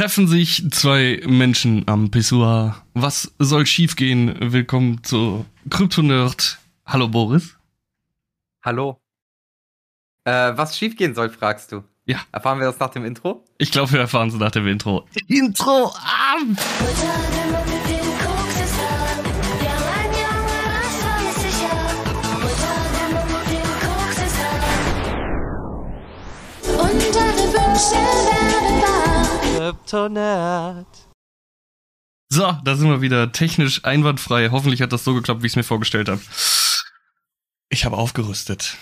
treffen sich zwei Menschen am Pissoir. Was soll schiefgehen? Willkommen zu Kryptonerd. Hallo Boris. Hallo. Äh, was schiefgehen soll, fragst du? Ja. Erfahren wir das nach dem Intro? Ich glaube, wir erfahren es nach dem Intro. Intro ab! Kryptonat. So, da sind wir wieder technisch einwandfrei. Hoffentlich hat das so geklappt, wie ich es mir vorgestellt habe. Ich habe aufgerüstet.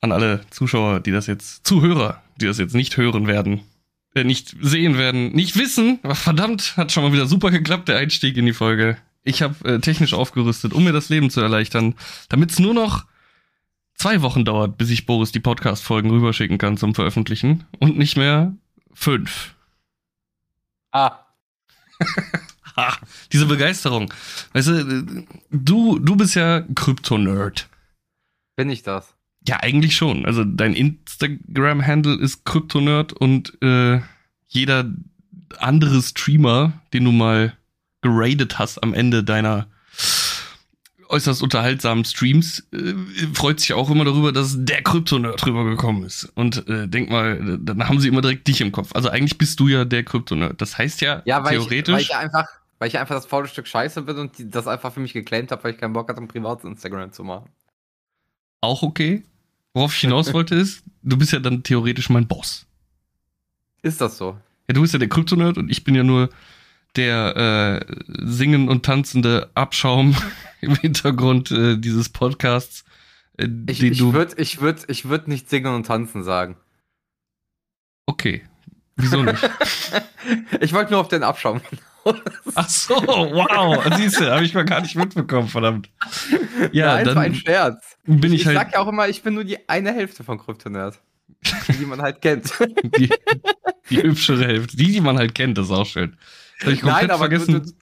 An alle Zuschauer, die das jetzt, Zuhörer, die das jetzt nicht hören werden, äh, nicht sehen werden, nicht wissen. Verdammt, hat schon mal wieder super geklappt, der Einstieg in die Folge. Ich habe äh, technisch aufgerüstet, um mir das Leben zu erleichtern, damit es nur noch zwei Wochen dauert, bis ich Boris die Podcast-Folgen rüberschicken kann zum Veröffentlichen und nicht mehr fünf. Ah. Ha, diese Begeisterung. Weißt du, du, du bist ja Krypto-Nerd. Bin ich das? Ja, eigentlich schon. Also dein Instagram-Handle ist Kryptonerd und äh, jeder andere Streamer, den du mal geradet hast am Ende deiner äußerst unterhaltsamen Streams, äh, freut sich auch immer darüber, dass der Kryptonerd drüber gekommen ist. Und äh, denk mal, dann haben sie immer direkt dich im Kopf. Also eigentlich bist du ja der Kryptonerd. Das heißt ja, Ja, weil theoretisch. ich, weil ich einfach, weil ich einfach das faule Stück Scheiße bin und die, das einfach für mich geclaimt habe, weil ich keinen Bock hatte, ein privates Instagram zu machen. auch okay. Worauf ich hinaus wollte ist, du bist ja dann theoretisch mein Boss. Ist das so? Ja, du bist ja der Kryptonerd und ich bin ja nur der äh, singen und tanzende Abschaum im Hintergrund äh, dieses Podcasts, äh, Ich, ich würde ich würd, ich würd nicht singen und tanzen sagen. okay. Wieso nicht? ich wollte nur auf den Abschaum. Ach so, wow. Siehst du, habe ich mal gar nicht mitbekommen, verdammt. Ja, Nein, es war ein dann Scherz. bin ich, ich halt sag ja auch immer, ich bin nur die eine Hälfte von Kryptonerd. die man halt kennt. die, die hübschere Hälfte. Die, die man halt kennt, ist auch schön. Nein, aber vergessen. du, du,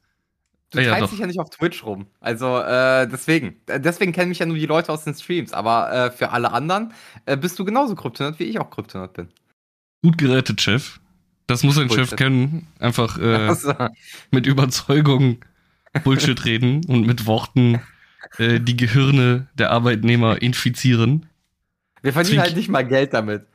du Ja, ja, teilst doch. dich ja nicht auf Twitch rum. Also äh, deswegen. Äh, Deswegen kennen mich ja nur die Leute aus den Streams. Aber äh, für alle anderen äh, bist du genauso Kryptonerd, wie ich auch Kryptonerd bin. Gut gerettet, Chef. Das muss ein Chef Bullshit. kennen. Einfach äh, Also, mit Überzeugung Bullshit reden und mit Worten äh, die Gehirne der Arbeitnehmer infizieren. wir verdienen Zwink- halt nicht mal Geld damit.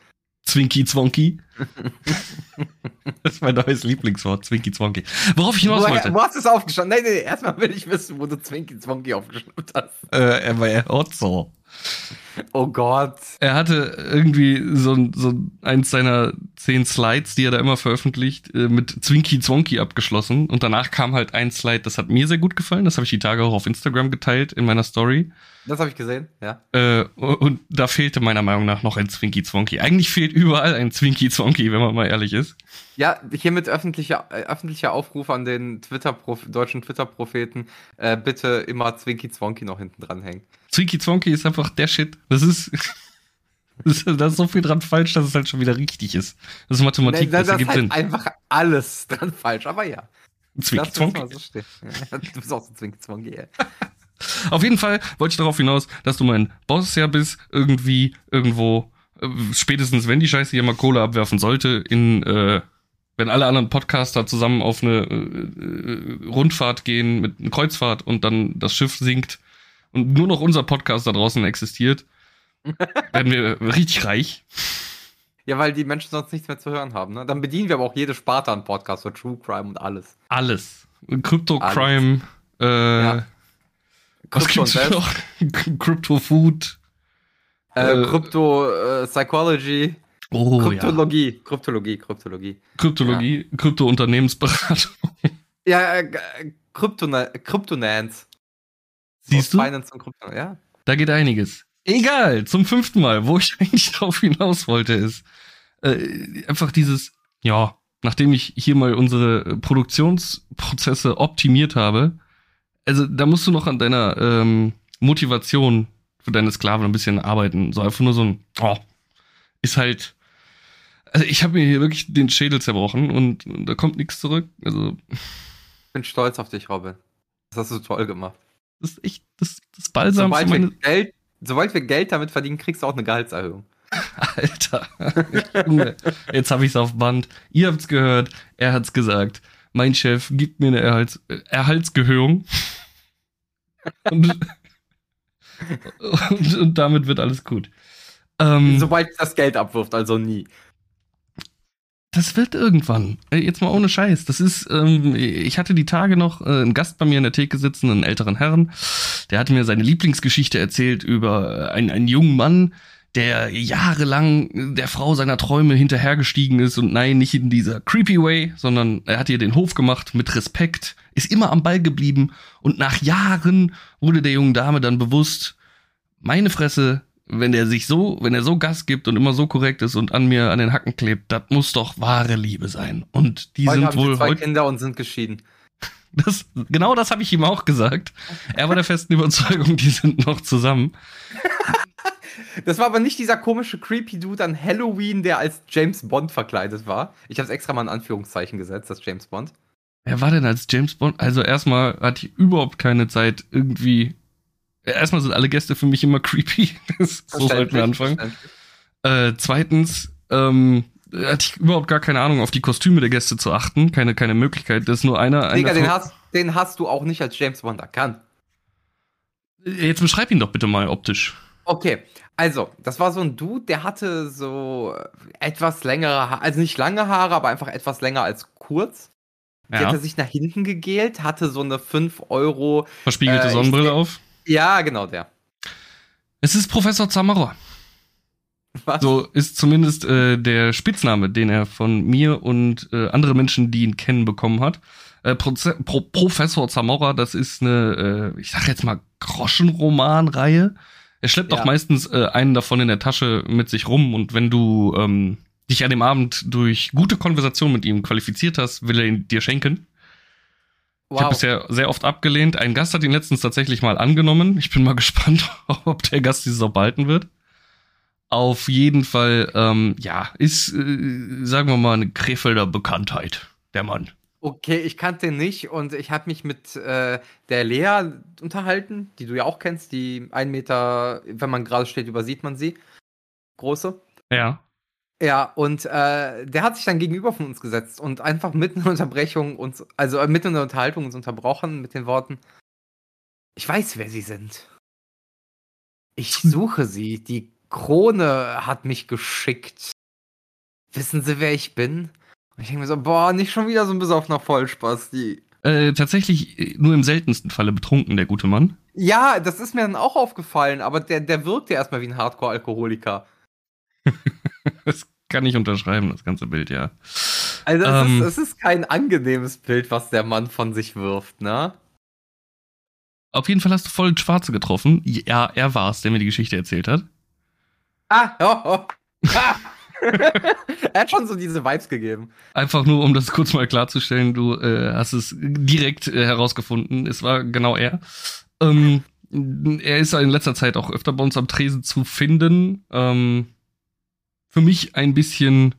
Zwinky Zwonky. das ist mein neues Lieblingswort, Zwinky Zwonky. Worauf ich hinaus Wo, wollte. wo hast du es aufgeschnappt? Nein, nein, erstmal will ich wissen, wo du Zwinky Zwonky aufgeschnappt hast. Äh, er war er Otzo. Oh Gott. Er hatte irgendwie so, so eins seiner zehn Slides, die er da immer veröffentlicht, äh, mit Zwinky Zwonky abgeschlossen. Und danach kam halt ein Slide, das hat mir sehr gut gefallen. Das habe ich die Tage auch auf Instagram geteilt in meiner Story. Das habe ich gesehen, ja. Äh, und da fehlte meiner Meinung nach noch ein Zwinky Zwonky. Eigentlich fehlt überall ein Zwinky Zwonky, wenn man mal ehrlich ist. Ja, hiermit öffentlicher, äh, öffentlicher Aufruf an den Twitter deutschen Twitter-Propheten. Äh, bitte immer Zwinky Zwonky noch hinten dranhängen. Zwinky Zwonky ist einfach der Shit. Das ist, das da ist so viel dran falsch, dass es halt schon wieder richtig ist. Das ist Mathematik, da, das da ist ergibt halt Sinn. einfach alles dran falsch, aber ja. Zwinky das Zwonky. so du bist auch so Zwinky Zwonky, ey. Auf jeden Fall wollte ich darauf hinaus, dass du mein Boss ja bist, irgendwie, irgendwo, äh, spätestens wenn die Scheiße hier mal Kohle abwerfen sollte, in, äh, wenn alle anderen Podcaster zusammen auf eine äh, äh, Rundfahrt gehen mit einer Kreuzfahrt und dann das Schiff sinkt und nur noch unser Podcast da draußen existiert, werden wir richtig reich. Ja, weil die Menschen sonst nichts mehr zu hören haben. Ne? Dann bedienen wir aber auch jede Sparte an Podcasts, so True Crime und alles. Alles. Crypto Crime, äh, Ja. Was Krypto gibt's noch? Crypto Food. Äh, Äh, Krypto, äh, Psychology, Oh ja. Kryptologie, Kryptologie, Kryptologie. Kryptologie, Krypto-Unternehmensberatung. Ja, äh, äh, Kryptona Kryptonance. Siehst Aus du? Finance und Krypto, ja. Da geht einiges. Egal, zum fünften Mal, wo ich eigentlich drauf hinaus wollte, ist äh, einfach dieses, ja, nachdem ich hier mal unsere Produktionsprozesse optimiert habe, also da musst du noch an deiner ähm, Motivation für deine Sklaven ein bisschen arbeiten. So einfach nur so ein, oh, ist halt, also ich habe mir hier wirklich den Schädel zerbrochen und, und da kommt nichts zurück. Also Ich bin stolz auf dich, Robin. Das hast du toll gemacht. das ist echt das, das Balsam Sobald meine wir, Geld, sobald wir Geld damit verdienen, kriegst du auch eine Gehaltserhöhung. Alter. Jetzt habe ich es auf Band. Ihr habt's gehört. Er hat's gesagt. Mein Chef gibt mir eine Erhalts Erhaltsgehörung. Und, und, und damit wird alles gut. Ähm, Sobald das Geld abwirft, also nie. Das wird irgendwann. Äh, Jetzt mal ohne Scheiß. Das ist, ähm, ich hatte die Tage noch äh, einen Gast bei mir in der Theke sitzen, einen älteren Herrn. Der hatte mir seine Lieblingsgeschichte erzählt über äh, einen, einen jungen Mann, der jahrelang der Frau seiner Träume hinterhergestiegen ist und nein, nicht in dieser creepy way, sondern er hat ihr den Hof gemacht mit Respekt, ist immer am Ball geblieben und nach Jahren wurde der jungen Dame dann bewusst, meine Fresse, wenn der sich so, wenn er so Gas gibt und immer so korrekt ist und an mir an den Hacken klebt, das muss doch wahre Liebe sein. Und die Heute sind haben wohl zwei heute, Kinder und sind geschieden. das, genau das habe ich ihm auch gesagt. Er war der festen Überzeugung, die sind noch zusammen. Das war aber nicht dieser komische creepy Dude an Halloween, der als James Bond verkleidet war. Ich habe es extra mal in Anführungszeichen gesetzt, das James Bond. Wer war denn als James Bond? Also erstmal hatte ich überhaupt keine Zeit irgendwie. Erstmal sind alle Gäste für mich immer creepy. Das, so sollten wir anfangen. Äh, zweitens ähm, hatte ich überhaupt gar keine Ahnung, auf die Kostüme der Gäste zu achten. Keine, keine Möglichkeit. Das ist nur einer. Digga, den hast, den hast du auch nicht als James Bond erkannt. Jetzt beschreib ihn doch bitte mal optisch. Okay, also, das war so ein Dude, der hatte so etwas längere Haare, also nicht lange Haare, aber einfach etwas länger als kurz. Die hat Ja. er sich nach hinten gegelt, hatte so eine 5 Euro. Verspiegelte Äh, Sonnenbrille auf. Ja, genau der. Es ist Professor Zamora. Was? So ist zumindest äh, der Spitzname, den er von mir und äh, andere Menschen, die ihn kennen, bekommen hat. Äh, Proze Pro Professor Zamora, das ist eine, äh, ich sag jetzt mal, Groschenroman-Reihe. Er schleppt Ja. auch meistens äh, einen davon in der Tasche mit sich rum und wenn du ähm, dich an dem Abend durch gute Konversation mit ihm qualifiziert hast, will er ihn dir schenken. Ich habe Wow. bisher sehr oft abgelehnt. Ein Gast hat ihn letztens tatsächlich mal angenommen. Ich bin mal gespannt, ob der Gast dieses auch behalten wird. Auf jeden Fall, ähm, ja, ist, äh, sagen wir mal, eine Krefelder Bekanntheit, der Mann. Okay, ich kannte den nicht und ich habe mich mit äh, der Lea unterhalten, die du ja auch kennst, die ein Meter, wenn man gerade steht, übersieht man sie. Große. Ja. Ja, und äh, der hat sich dann gegenüber von uns gesetzt und einfach mitten in der Unterbrechung uns, also äh, mitten in der Unterhaltung uns unterbrochen mit den Worten, ich weiß, wer sie sind. Ich suche sie. Die Krone hat mich geschickt. Wissen Sie, wer ich bin? Und ich denke mir so, boah, nicht schon wieder so ein besoffener Vollspaß. Die Äh, tatsächlich äh, nur im seltensten Falle betrunken, der gute Mann. ja, das ist mir dann auch aufgefallen, aber der, der wirkte erstmal wie ein Hardcore-Alkoholiker. Das kann ich unterschreiben, das ganze Bild, ja. Also es, Ähm. ist, es ist kein angenehmes Bild, was der Mann von sich wirft, ne? Auf jeden Fall hast du voll Schwarze getroffen. Ja, er war es, der mir die Geschichte erzählt hat. Ah, oh, oh. Ah. Er hat schon so diese Vibes gegeben. Einfach nur, um das kurz mal klarzustellen, du äh, hast es direkt äh, herausgefunden. Es war genau er. Ähm, er ist in letzter Zeit auch öfter bei uns am Tresen zu finden. Ähm, für mich ein bisschen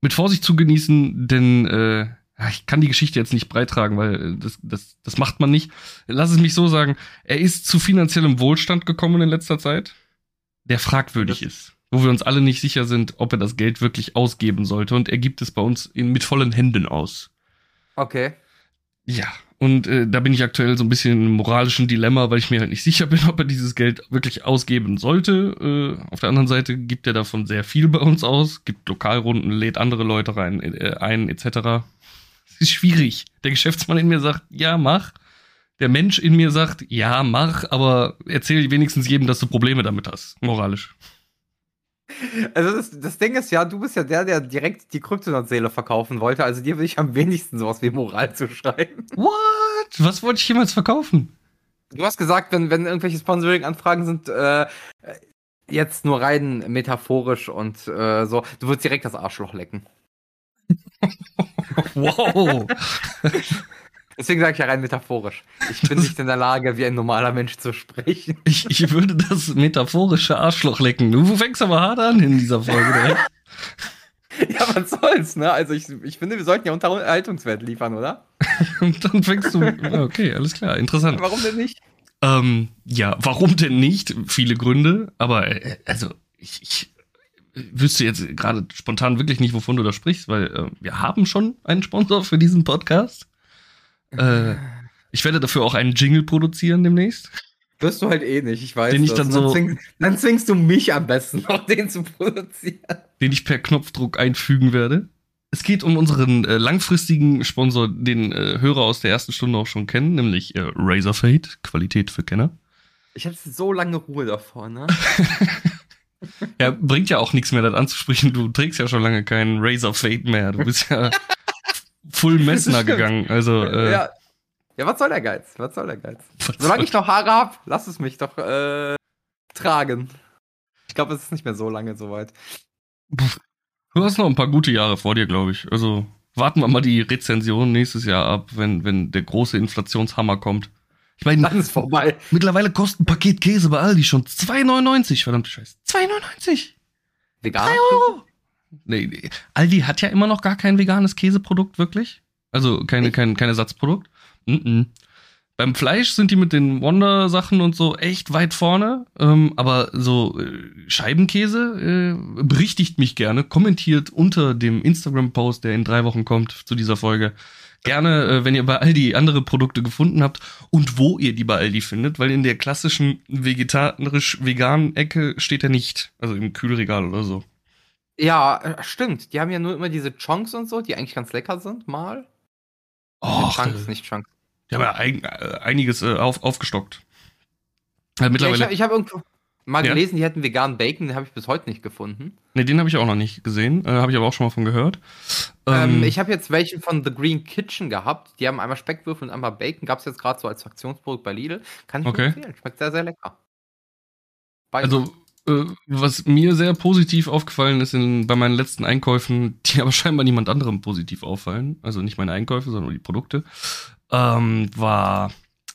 mit Vorsicht zu genießen, denn äh, ich kann die Geschichte jetzt nicht breitragen, weil äh, das, das, das macht man nicht. Lass es mich so sagen. Er ist zu finanziellem Wohlstand gekommen in letzter Zeit, der fragwürdig ist. Wo wir uns alle nicht sicher sind, ob er das Geld wirklich ausgeben sollte. Und er gibt es bei uns in, mit vollen Händen aus. Okay. Ja, und äh, da bin ich aktuell so ein bisschen im moralischen Dilemma, weil ich mir halt nicht sicher bin, ob er dieses Geld wirklich ausgeben sollte. Äh, auf der anderen Seite gibt er davon sehr viel bei uns aus, gibt Lokalrunden, lädt andere Leute rein, äh, ein, etc. Es ist schwierig. Der Geschäftsmann in mir sagt, ja, mach. Der Mensch in mir sagt, ja, mach, aber erzähl wenigstens jedem, dass du Probleme damit hast, moralisch. Also das, das Ding ist ja, du bist ja der, der direkt die Kryptonaut-Seele verkaufen wollte. Also dir würde ich am wenigsten sowas wie Moral zu schreiben. What? Was wollte ich jemals verkaufen? Du hast gesagt, wenn, wenn irgendwelche Sponsoring-Anfragen sind, äh, jetzt nur rein metaphorisch und äh, so, du würdest direkt das Arschloch lecken. Wow. Deswegen sage ich ja rein metaphorisch. Ich bin Das- nicht in der Lage, wie ein normaler Mensch zu sprechen. Ich, ich würde das metaphorische Arschloch lecken. Du fängst aber hart an in dieser Folge direkt. Ja, was soll's, ne? Also ich, ich finde, wir sollten ja Unterhaltungswert liefern, oder? Und dann fängst du. Okay, alles klar, interessant. Warum denn nicht? Ähm, ja, warum denn nicht? Viele Gründe, aber äh, also ich, ich wüsste jetzt gerade spontan wirklich nicht, wovon du da sprichst, weil äh, wir haben schon einen Sponsor für diesen Podcast. Äh, ich werde dafür auch einen Jingle produzieren demnächst. Wirst du halt eh nicht, ich weiß. Den ich dann, so, zwingst, dann zwingst du mich am besten noch, den zu produzieren. Den ich per Knopfdruck einfügen werde. Es geht um unseren äh, langfristigen Sponsor, den äh, Hörer aus der ersten Stunde auch schon kennen, nämlich äh, Razorfade, Qualität für Kenner. Ich hatte so lange Ruhe davor, ne? ja, bringt ja auch nichts mehr, das anzusprechen. Du trägst ja schon lange keinen Razorfade mehr. Du bist ja Full Messner gegangen. Also, äh, ja. ja, was soll der Geiz? Was soll der Geiz? Solange ich noch Haare hab, lass es mich doch äh, tragen. Ich glaube, es ist nicht mehr so lange soweit. Du hast noch ein paar gute Jahre vor dir, glaube ich. Also warten wir mal die Rezension nächstes Jahr ab, wenn, wenn der große Inflationshammer kommt. Ich meine, dann ist vorbei. Mittlerweile kostet ein Paket Käse bei Aldi schon 2,99. Verdammte Scheiße. 2,99. Vegan? Nee, nee, Aldi hat ja immer noch gar kein veganes Käseprodukt, wirklich. Also keine, kein, kein Ersatzprodukt. Mm -mm. Beim Fleisch sind die mit den Wonder-Sachen und so echt weit vorne. Ähm, aber so äh, Scheibenkäse äh, berichtigt mich gerne, kommentiert unter dem Instagram-Post, der in drei Wochen kommt zu dieser Folge. Gerne, äh, wenn ihr bei Aldi andere Produkte gefunden habt und wo ihr die bei Aldi findet, weil in der klassischen vegetarisch-veganen Ecke steht er nicht. Also im Kühlregal oder so. Ja, äh, stimmt. Die haben ja nur immer diese Chunks und so, die eigentlich ganz lecker sind, mal. Oh, Chunks, nicht Chunks. Die haben ja ein, äh, einiges äh, auf, aufgestockt. Also mittlerweile. Ja, ich habe hab irgendwo mal ja? gelesen, die hätten veganen Bacon, den habe ich bis heute nicht gefunden. Ne, den habe ich auch noch nicht gesehen. Äh, habe ich aber auch schon mal von gehört. Ähm, ähm, ich habe jetzt welchen von The Green Kitchen gehabt. Die haben einmal Speckwürfel und einmal Bacon. Gab es jetzt gerade so als Fraktionsprodukt bei Lidl. Kann ich okay. empfehlen. Schmeckt sehr, sehr lecker. Beide. Also, was mir sehr positiv aufgefallen ist in, bei meinen letzten Einkäufen, die aber scheinbar niemand anderem positiv auffallen, also nicht meine Einkäufe, sondern die Produkte, ähm, war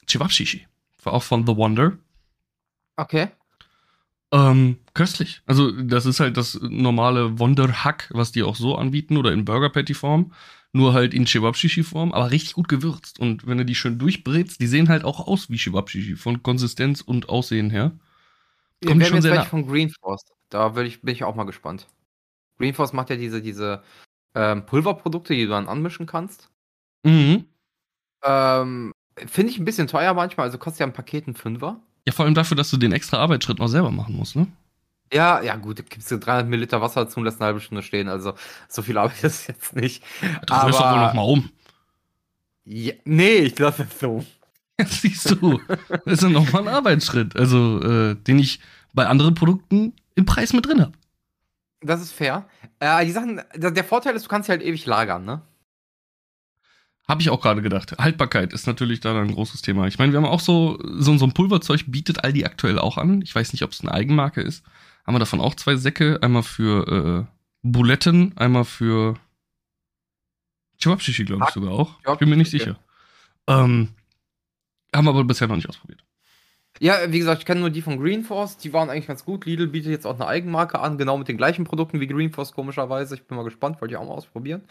Chivapchichi. War auch von The Wonder. Okay. Ähm, köstlich. Also, das ist halt das normale Wonder-Hack, was die auch so anbieten oder in Burger Patty-Form. Nur halt in Chewabshishi-Form, aber richtig gut gewürzt. Und wenn du die schön durchbrätst, die sehen halt auch aus wie Chewabshishi, von Konsistenz und Aussehen her. Kommt ja, schon jetzt sehr von Green Force. Da ich, bin ich auch mal gespannt. Green Force macht ja diese, diese ähm, Pulverprodukte, die du dann anmischen kannst. Mhm. Ähm, Finde ich ein bisschen teuer manchmal, also kostet ja ein Paket ein Fünfer. Ja, vor allem dafür, dass du den extra Arbeitsschritt noch selber machen musst, ne? Ja, ja, gut, da gibst du 300 Milliliter Wasser dazu und lässt eine halbe Stunde stehen, also so viel Arbeit ist jetzt nicht. Du rührst doch wohl noch mal um. Ja, nee, ich lasse es so. Siehst du, das ist ja nochmal ein Arbeitsschritt, also äh, den ich bei anderen Produkten im Preis mit drin habe. Das ist fair. Äh, die Sachen, der Vorteil ist, du kannst sie halt ewig lagern, ne? Habe ich auch gerade gedacht. Haltbarkeit ist natürlich da ein großes Thema. Ich meine, wir haben auch so, so, so ein Pulverzeug bietet Aldi aktuell auch an. Ich weiß nicht, ob es eine Eigenmarke ist. Haben wir davon auch zwei Säcke. Einmal für äh, Buletten, einmal für Chewabshishi, glaube ich sogar auch. Ich bin mir nicht sicher. Ähm, haben wir aber bisher noch nicht ausprobiert. Ja, wie gesagt, ich kenne nur die von Greenforce. Die waren eigentlich ganz gut. Lidl bietet jetzt auch eine Eigenmarke an, genau mit den gleichen Produkten wie Greenforce, komischerweise. Ich bin mal gespannt, wollte ich auch mal ausprobieren.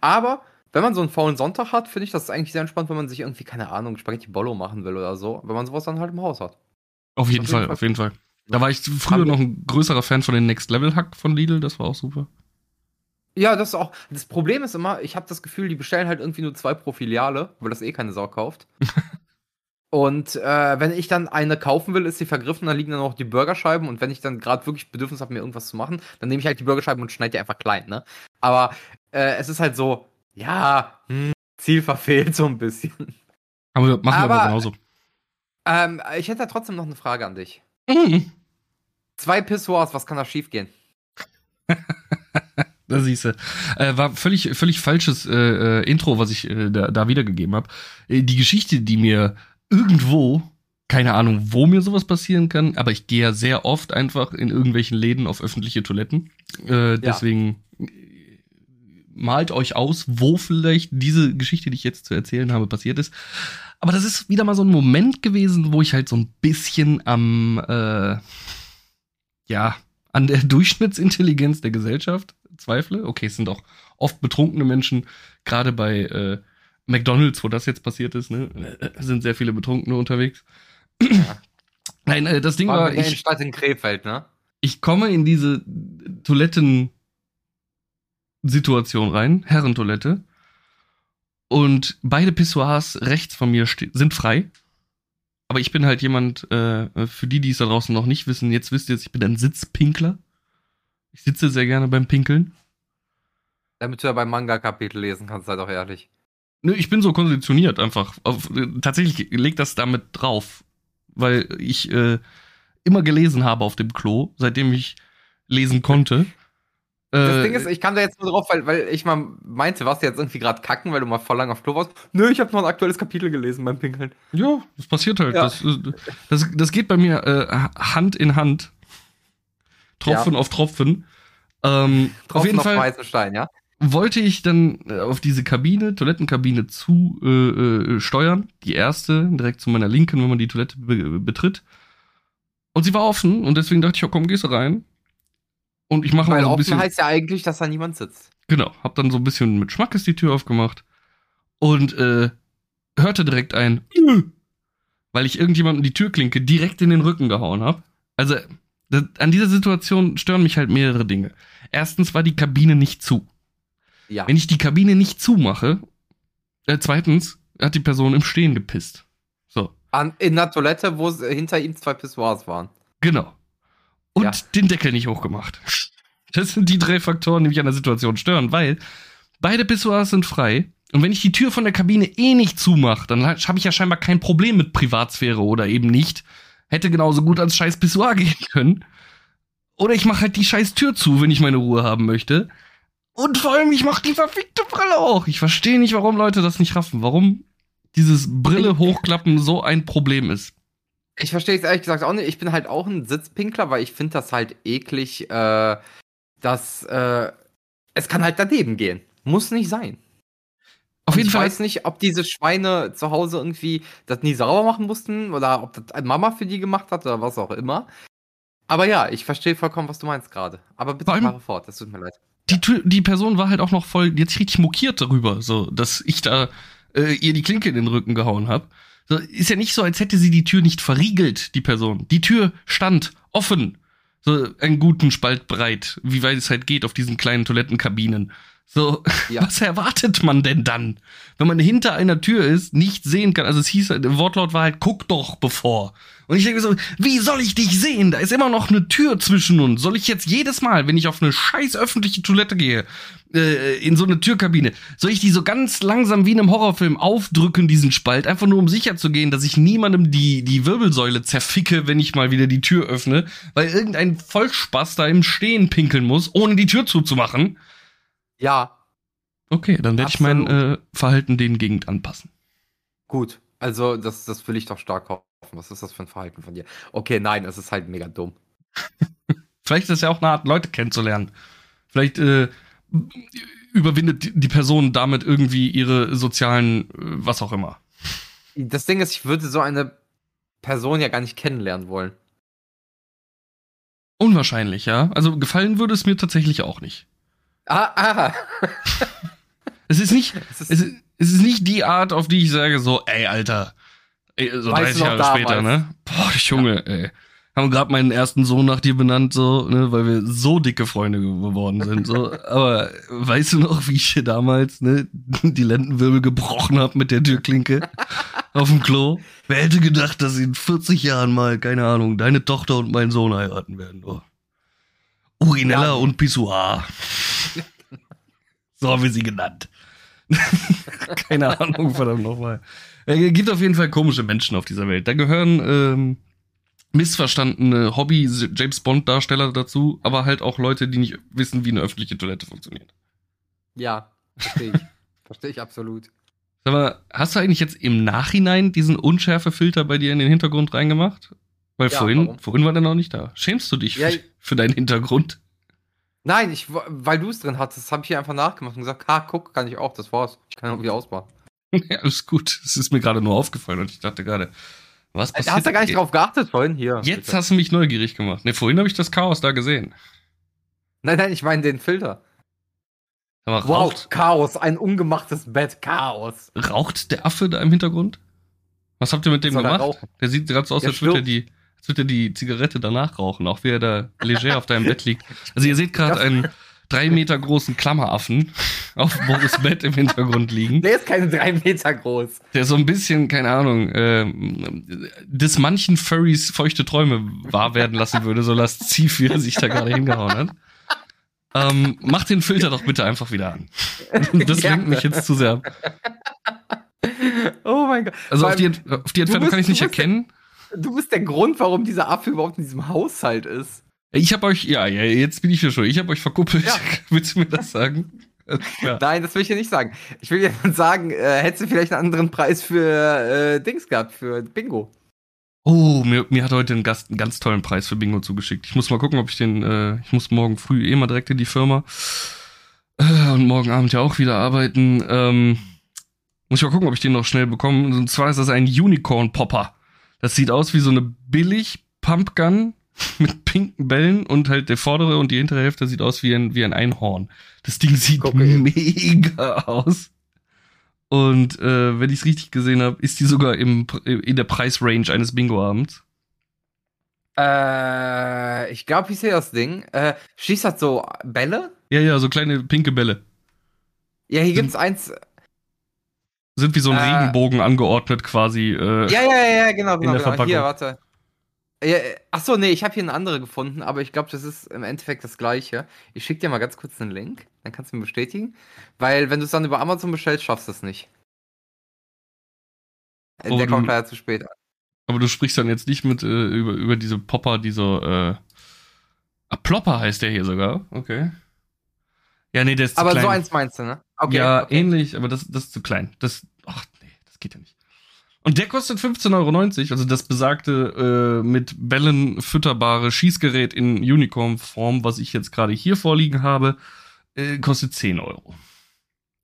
Aber wenn man so einen faulen Sonntag hat, finde ich das eigentlich sehr entspannt, wenn man sich irgendwie, keine Ahnung, Spaghetti Bollo machen will oder so. Wenn man sowas dann halt im Haus hat. Auf jeden, Fall, Fall, auf jeden Fall. Da war ich früher noch ein größerer Fan von den Next Level Hack von Lidl, das war auch super. Ja, das ist auch. Das Problem ist immer, ich habe das Gefühl, die bestellen halt irgendwie nur zwei pro Filiale, weil das eh keine Sau kauft. und äh, wenn ich dann eine kaufen will, ist sie vergriffen, dann liegen dann auch die Burgerscheiben und wenn ich dann gerade wirklich Bedürfnis habe, mir irgendwas zu machen, dann nehme ich halt die Burgerscheiben und schneide die einfach klein, ne? Aber äh, es ist halt so, ja, hm, Ziel verfehlt so ein bisschen. Aber machen wir aber genauso. Ähm, ich hätte trotzdem noch eine Frage an dich. Mhm. Zwei Pissoirs, was kann da schiefgehen? da siehst du. Äh, war völlig, völlig falsches äh, äh, Intro, was ich äh, da, da wiedergegeben habe. Äh, die Geschichte, die mir irgendwo, keine Ahnung, wo mir sowas passieren kann, aber ich gehe ja sehr oft einfach in irgendwelchen Läden auf öffentliche Toiletten. Äh, deswegen ja malt euch aus, wo vielleicht diese Geschichte, die ich jetzt zu erzählen habe, passiert ist. Aber das ist wieder mal so ein Moment gewesen, wo ich halt so ein bisschen am, äh, ja, an der Durchschnittsintelligenz der Gesellschaft zweifle. Okay, es sind auch oft betrunkene Menschen, gerade bei äh, McDonalds, wo das jetzt passiert ist, ne, sind sehr viele Betrunkene unterwegs. Ja. Nein, äh, das Ding war. war ich, Stadt in Krefeld, ne? ich komme in diese Toiletten-Situation rein, Herrentoilette. Und beide Pissoirs rechts von mir sind frei. Aber ich bin halt jemand, äh, für die, die es da draußen noch nicht wissen, jetzt wisst ihr es, ich bin ein Sitzpinkler. Ich sitze sehr gerne beim Pinkeln. Damit du ja beim Manga-Kapitel lesen kannst, sei doch ehrlich. Nö, ich bin so konditioniert einfach. Auf, tatsächlich legt das damit drauf, weil ich äh, immer gelesen habe auf dem Klo, seitdem ich lesen konnte. Das Äh, Ding ist, ich kam da jetzt nur drauf, weil, weil ich mal meinte, warst du jetzt irgendwie gerade kacken, weil du mal voll lang auf Klo warst? Nö, ich habe noch ein aktuelles Kapitel gelesen beim Pinkeln. ja, das passiert halt. Ja. Das, äh, das, das geht bei mir äh, Hand in Hand. Tropfen auf Tropfen. Ähm, auf Tropfen jeden Fall weißen Stein, ja? Wollte ich dann äh, auf diese Kabine, Toilettenkabine zu äh, äh, steuern. Die erste, direkt zu meiner Linken, wenn man die Toilette be betritt. Und sie war offen und deswegen dachte ich, ja komm, gehst du rein. Und ich mache mal so ein offen bisschen. heißt ja eigentlich, dass da niemand sitzt. Genau, hab dann so ein bisschen mit Schmackes die Tür aufgemacht und äh, hörte direkt ein, weil ich irgendjemandem die Türklinke direkt in den Rücken gehauen hab. Also das, an dieser Situation stören mich halt mehrere Dinge. Erstens war die Kabine nicht zu. Ja. Wenn ich die Kabine nicht zumache, äh, zweitens hat die Person im Stehen gepisst. So, An, in der Toilette, wo hinter ihm zwei Pissoirs waren. genau. Und Ja. den Deckel nicht hochgemacht. Das sind die drei Faktoren, die mich an der Situation stören, weil beide Pissoirs sind frei. Und wenn ich die Tür von der Kabine eh nicht zumache, dann habe ich ja scheinbar kein Problem mit Privatsphäre oder eben nicht. Hätte genauso gut als scheiß Pissoir gehen können. Oder ich mache halt die scheiß Tür zu, wenn ich meine Ruhe haben möchte. Und vor allem, ich mache die verfickte Brille auch. Ich verstehe nicht, warum Leute das nicht raffen. Warum dieses Brille hochklappen so ein Problem ist. Ich verstehe es ehrlich gesagt auch nicht. Ich bin halt auch ein Sitzpinkler, weil ich finde das halt eklig, äh, dass äh, es kann halt daneben gehen. Muss nicht sein. Auf jeden ich Fall. weiß nicht, ob diese Schweine zu Hause irgendwie das nie sauber machen mussten oder ob das Mama für die gemacht hat oder was auch immer. Aber ja, ich verstehe vollkommen, was du meinst gerade. Aber bitte fahre fort, das tut mir leid. Die, die Person war halt auch noch voll jetzt richtig mokiert darüber, so dass ich da äh, ihr die Klinke in den Rücken gehauen habe. So, ist ja nicht so, als hätte sie die Tür nicht verriegelt, die Person. Die Tür stand offen, so einen guten Spalt breit, wie weit es halt geht auf diesen kleinen Toilettenkabinen. So, Ja. was erwartet man denn dann, wenn man hinter einer Tür ist, nicht sehen kann? Also es hieß, der Wortlaut war halt, guck doch bevor. Und ich denke so, wie soll ich dich sehen? Da ist immer noch eine Tür zwischen uns. Soll ich jetzt jedes Mal, wenn ich auf eine scheiß öffentliche Toilette gehe, äh, in so eine Türkabine, soll ich die so ganz langsam wie in einem Horrorfilm aufdrücken, diesen Spalt, einfach nur um sicher zu gehen, dass ich niemandem die, die Wirbelsäule zerficke, wenn ich mal wieder die Tür öffne, weil irgendein Vollspaß da im Stehen pinkeln muss, ohne die Tür zuzumachen. Ja, Okay, dann werde ich mein äh, Verhalten denen gegend anpassen. gut. Also, das, das will ich doch stark hoffen. Was ist das für ein Verhalten von dir? Okay, nein, es ist halt mega dumm. Vielleicht ist es ja auch eine Art, Leute kennenzulernen. Vielleicht äh, überwindet die- die Person damit irgendwie ihre sozialen, äh, was auch immer. Das Ding ist, ich würde so eine Person ja gar nicht kennenlernen wollen. Unwahrscheinlich, ja. Also gefallen würde es mir tatsächlich auch nicht. Ah, ah. Es ist nicht, Es ist, es ist, nicht die Art, auf die ich sage so, ey, Alter, so Weißt 30 du noch Jahre damals? später, ne? Boah, Junge, ey. Haben gerade meinen ersten Sohn nach dir benannt, so, ne, weil wir so dicke Freunde geworden sind, so. Aber weißt du noch, wie ich dir damals, ne, die Lendenwirbel gebrochen hab mit der Türklinke auf dem Klo? Wer hätte gedacht, dass in 40 Jahren mal, keine Ahnung, deine Tochter und mein Sohn heiraten werden, oh. Urinella Ja. und Pissoir. So haben wir sie genannt. Keine Ahnung, verdammt nochmal. Es gibt auf jeden Fall komische Menschen auf dieser Welt. Da gehören ähm, missverstandene Hobby-James Bond-Darsteller dazu, aber halt auch Leute, die nicht wissen, wie eine öffentliche Toilette funktioniert. ja, verstehe ich. verstehe ich absolut. Sag mal, hast du eigentlich jetzt im Nachhinein diesen Unschärfefilter bei dir in den Hintergrund reingemacht? Weil Ja, vorhin, warum? vorhin war der noch nicht da. Schämst du dich Ja, für, für deinen Hintergrund? Nein, ich, weil du es drin hattest, habe ich hier einfach nachgemacht und gesagt, ha, guck, kann ich auch, das war's. Ich kann auch wieder ausbauen. ja, alles gut. Es ist mir gerade nur aufgefallen und ich dachte gerade, was Da passiert? hast du gar nicht drauf geachtet vorhin hier. Jetzt bitte. hast du mich neugierig gemacht. Ne, vorhin habe ich das Chaos da gesehen. Nein, nein, ich meine den Filter. Aber Wow, raucht, Chaos, ein ungemachtes Bett, Chaos. raucht der Affe da im Hintergrund? Was habt ihr mit dem Soll gemacht? Der sieht gerade so aus, als würde er die. Als würde er die Zigarette danach rauchen, auch wie er da leger auf deinem Bett liegt. Also ihr seht gerade einen drei Meter großen Klammeraffen auf Boris Bett im Hintergrund liegen. Der ist keine drei Meter groß. Der so ein bisschen, keine Ahnung, äh, des manchen Furries feuchte Träume wahr werden lassen würde, so lasziv, wie er sich da gerade hingehauen hat. Ähm, mach den Filter doch bitte einfach wieder an. Das lenkt mich jetzt zu sehr ab. Oh mein Gott. Also auf die, auf die Entfernung bist- kann ich nicht erkennen. Du bist der Grund, warum dieser Affe überhaupt in diesem Haushalt ist. Ich habe euch, ja, ja, jetzt bin ich hier schon. Ich habe euch verkuppelt. Ja. Willst du mir das sagen? Ja. Nein, das will ich dir nicht sagen. Ich will dir sagen, äh, hättest du vielleicht einen anderen Preis für äh, Dings gehabt, für Bingo. Oh, mir, mir hat heute ein Gast einen ganz tollen Preis für Bingo zugeschickt. Ich muss mal gucken, ob ich den, äh, ich muss morgen früh eh mal direkt in die Firma. Äh, und morgen Abend ja auch wieder arbeiten. Ähm, muss ich mal gucken, ob ich den noch schnell bekomme. Und zwar ist das ein Unicorn Popper. Das sieht aus wie so eine billig Pumpgun mit pinken Bällen und halt der vordere und die hintere Hälfte sieht aus wie ein, wie ein Einhorn. Das Ding sieht Gucke mega aus. Und äh, wenn ich es richtig gesehen habe, ist die sogar im, in der Preisrange eines Bingo-Abends. Äh, ich glaube, ich sehe das Ding. Äh, schießt das so Bälle? Ja, ja, so kleine pinke Bälle. Ja, hier gibt's eins. Sind wie so ein Äh. Regenbogen angeordnet quasi. Äh, Ja, ja, ja, ja, genau, genau. der genau. Verpackung. Hier, warte. Ja, äh, ach so, nee, ich habe hier eine andere gefunden, aber ich glaube, das ist im Endeffekt das gleiche. Ich schicke dir mal ganz kurz einen Link, dann kannst du mir bestätigen. Weil, wenn du es dann über Amazon bestellst, schaffst du es nicht. Oh, Der kommt leider zu spät. Aber du sprichst dann jetzt nicht mit äh, über, über diese Popper, die so. Äh, ah, Plopper heißt der hier sogar. Okay. Ja, nee, der ist zu Aber klein. so eins meinst du, ne? Okay. ja, okay. ähnlich, aber das, das ist zu klein. Das. Ach, nee, das geht ja nicht. Und der kostet 15,90 Euro, also das besagte äh, mit Bällen fütterbare Schießgerät in Unicorn-Form, was ich jetzt gerade hier vorliegen habe, äh, kostet 10 Euro.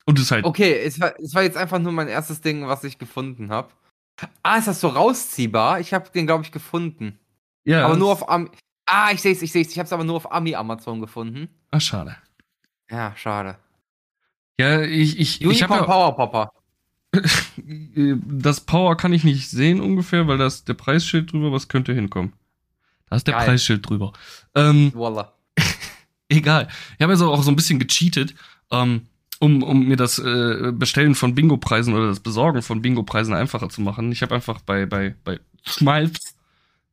Und ist halt Okay, es war, es war jetzt einfach nur mein erstes Ding, was ich gefunden habe. Ah, ist das so rausziehbar? Ich habe den, glaube ich, gefunden. Ja, aber nur auf Ami. Ah, ich sehe es, ich sehe es. Ich habe es aber nur auf Ami Amazon gefunden. Ah, schade. Ja, schade. Ja, ich, ich, ich Unicorn habe ja, Power Popper. das Power kann ich nicht sehen ungefähr, weil da ist der Preisschild drüber, was könnte hinkommen. Da ist der Geil. Preisschild drüber. Ähm, Voila. egal. Ich habe also auch so ein bisschen gecheatet, ähm, um, um mir das äh, Bestellen von Bingo-Preisen oder das Besorgen von Bingo-Preisen einfacher zu machen. Ich habe einfach bei, bei, bei Smiles,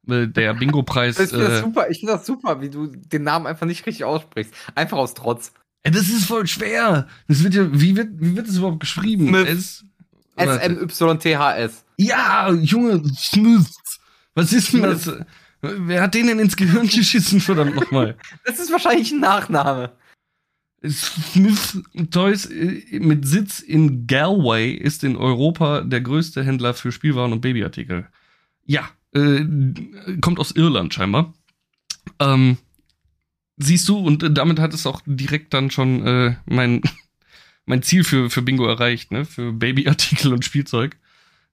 äh, der Bingo-Preis. Ich finde das Äh, super, ich finde das super, wie du den Namen einfach nicht richtig aussprichst. Einfach aus Trotz. ey, das ist voll schwer. Das wird ja, wie wird, wie wird das überhaupt geschrieben? Smith. S, oder- S-M-Y-T-H-S. Ja, Junge, Smith. Was ist denn das? Wer hat den denn ins Gehirn geschissen, verdammt nochmal? Das ist wahrscheinlich ein Nachname. Smith Toys äh, mit Sitz in Galway ist in Europa der größte Händler für Spielwaren und Babyartikel. Ja, äh, kommt aus Irland scheinbar. Ähm, siehst du, und damit hat es auch direkt dann schon äh, mein, mein Ziel für, für Bingo erreicht, ne? Für Babyartikel und Spielzeug.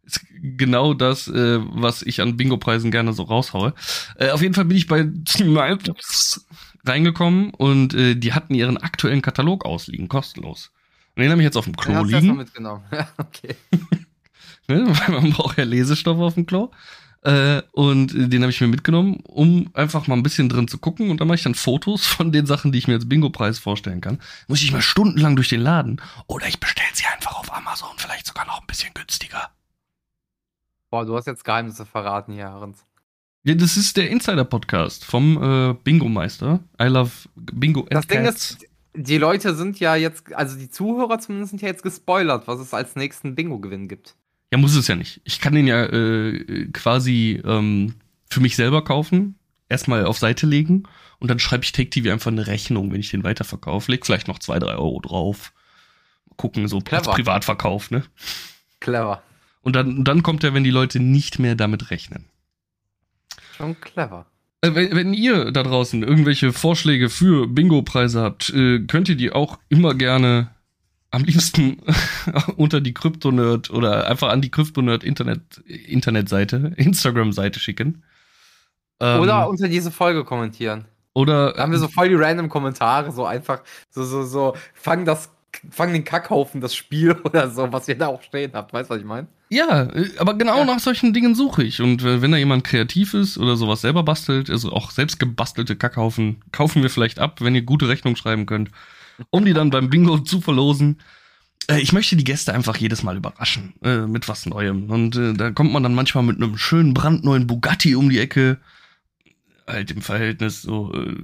Ist genau das, äh, was ich an Bingo-Preisen gerne so raushaue. Äh, auf jeden Fall bin ich bei Snipes reingekommen und äh, die hatten ihren aktuellen Katalog ausliegen, kostenlos. Und den habe ich jetzt auf dem Klo liegen, mitgenommen. Ja, okay. ne? weil man braucht ja Lesestoff auf dem Klo. Äh, und den habe ich mir mitgenommen, um einfach mal ein bisschen drin zu gucken. Und dann mache ich dann Fotos von den Sachen, die ich mir als Bingo-Preis vorstellen kann. Muss ich mal stundenlang durch den Laden. Oder ich bestelle sie einfach auf Amazon, vielleicht sogar noch ein bisschen günstiger. Boah, du hast jetzt Geheimnisse verraten hier, Ahrens. Ja, das ist der Insider-Podcast vom äh, Bingo-Meister. I love Bingo Das Ding Cats. ist, die Leute sind ja jetzt, also die Zuhörer zumindest sind ja jetzt gespoilert, was es als nächsten Bingo-Gewinn gibt. Ja, muss es ja nicht. Ich kann den ja äh, quasi ähm, für mich selber kaufen, erstmal auf Seite legen und dann schreibe ich Take TV einfach eine Rechnung, wenn ich den weiterverkaufe. Leg vielleicht noch zwei, drei Euro drauf. Gucken, so als Clever. Privatverkauf, ne? Clever. Und dann, dann kommt er, wenn die Leute nicht mehr damit rechnen. Schon clever. Äh, wenn, wenn ihr da draußen irgendwelche Vorschläge für Bingo-Preise habt, äh, könnt ihr die auch immer gerne am liebsten unter die Kryptonerd oder einfach an die Kryptonerd Internet, Internetseite, Instagram-Seite schicken. Ähm, Oder unter diese Folge kommentieren. oder Da haben wir so voll die random Kommentare, so einfach, so, so, so, fang das fang den Kackhaufen das Spiel oder so, was ihr da auch stehen habt. Weißt du, was ich meine? Ja, äh, aber genau Ja. nach solchen Dingen suche ich. Und äh, wenn da jemand kreativ ist oder sowas selber bastelt, also auch selbst gebastelte Kackhaufen, kaufen wir vielleicht ab, wenn ihr gute Rechnung schreiben könnt, um die dann beim Bingo zu verlosen. Äh, ich möchte die Gäste einfach jedes Mal überraschen äh, mit was Neuem. Und äh, da kommt man dann manchmal mit einem schönen brandneuen Bugatti um die Ecke. Halt im Verhältnis so äh,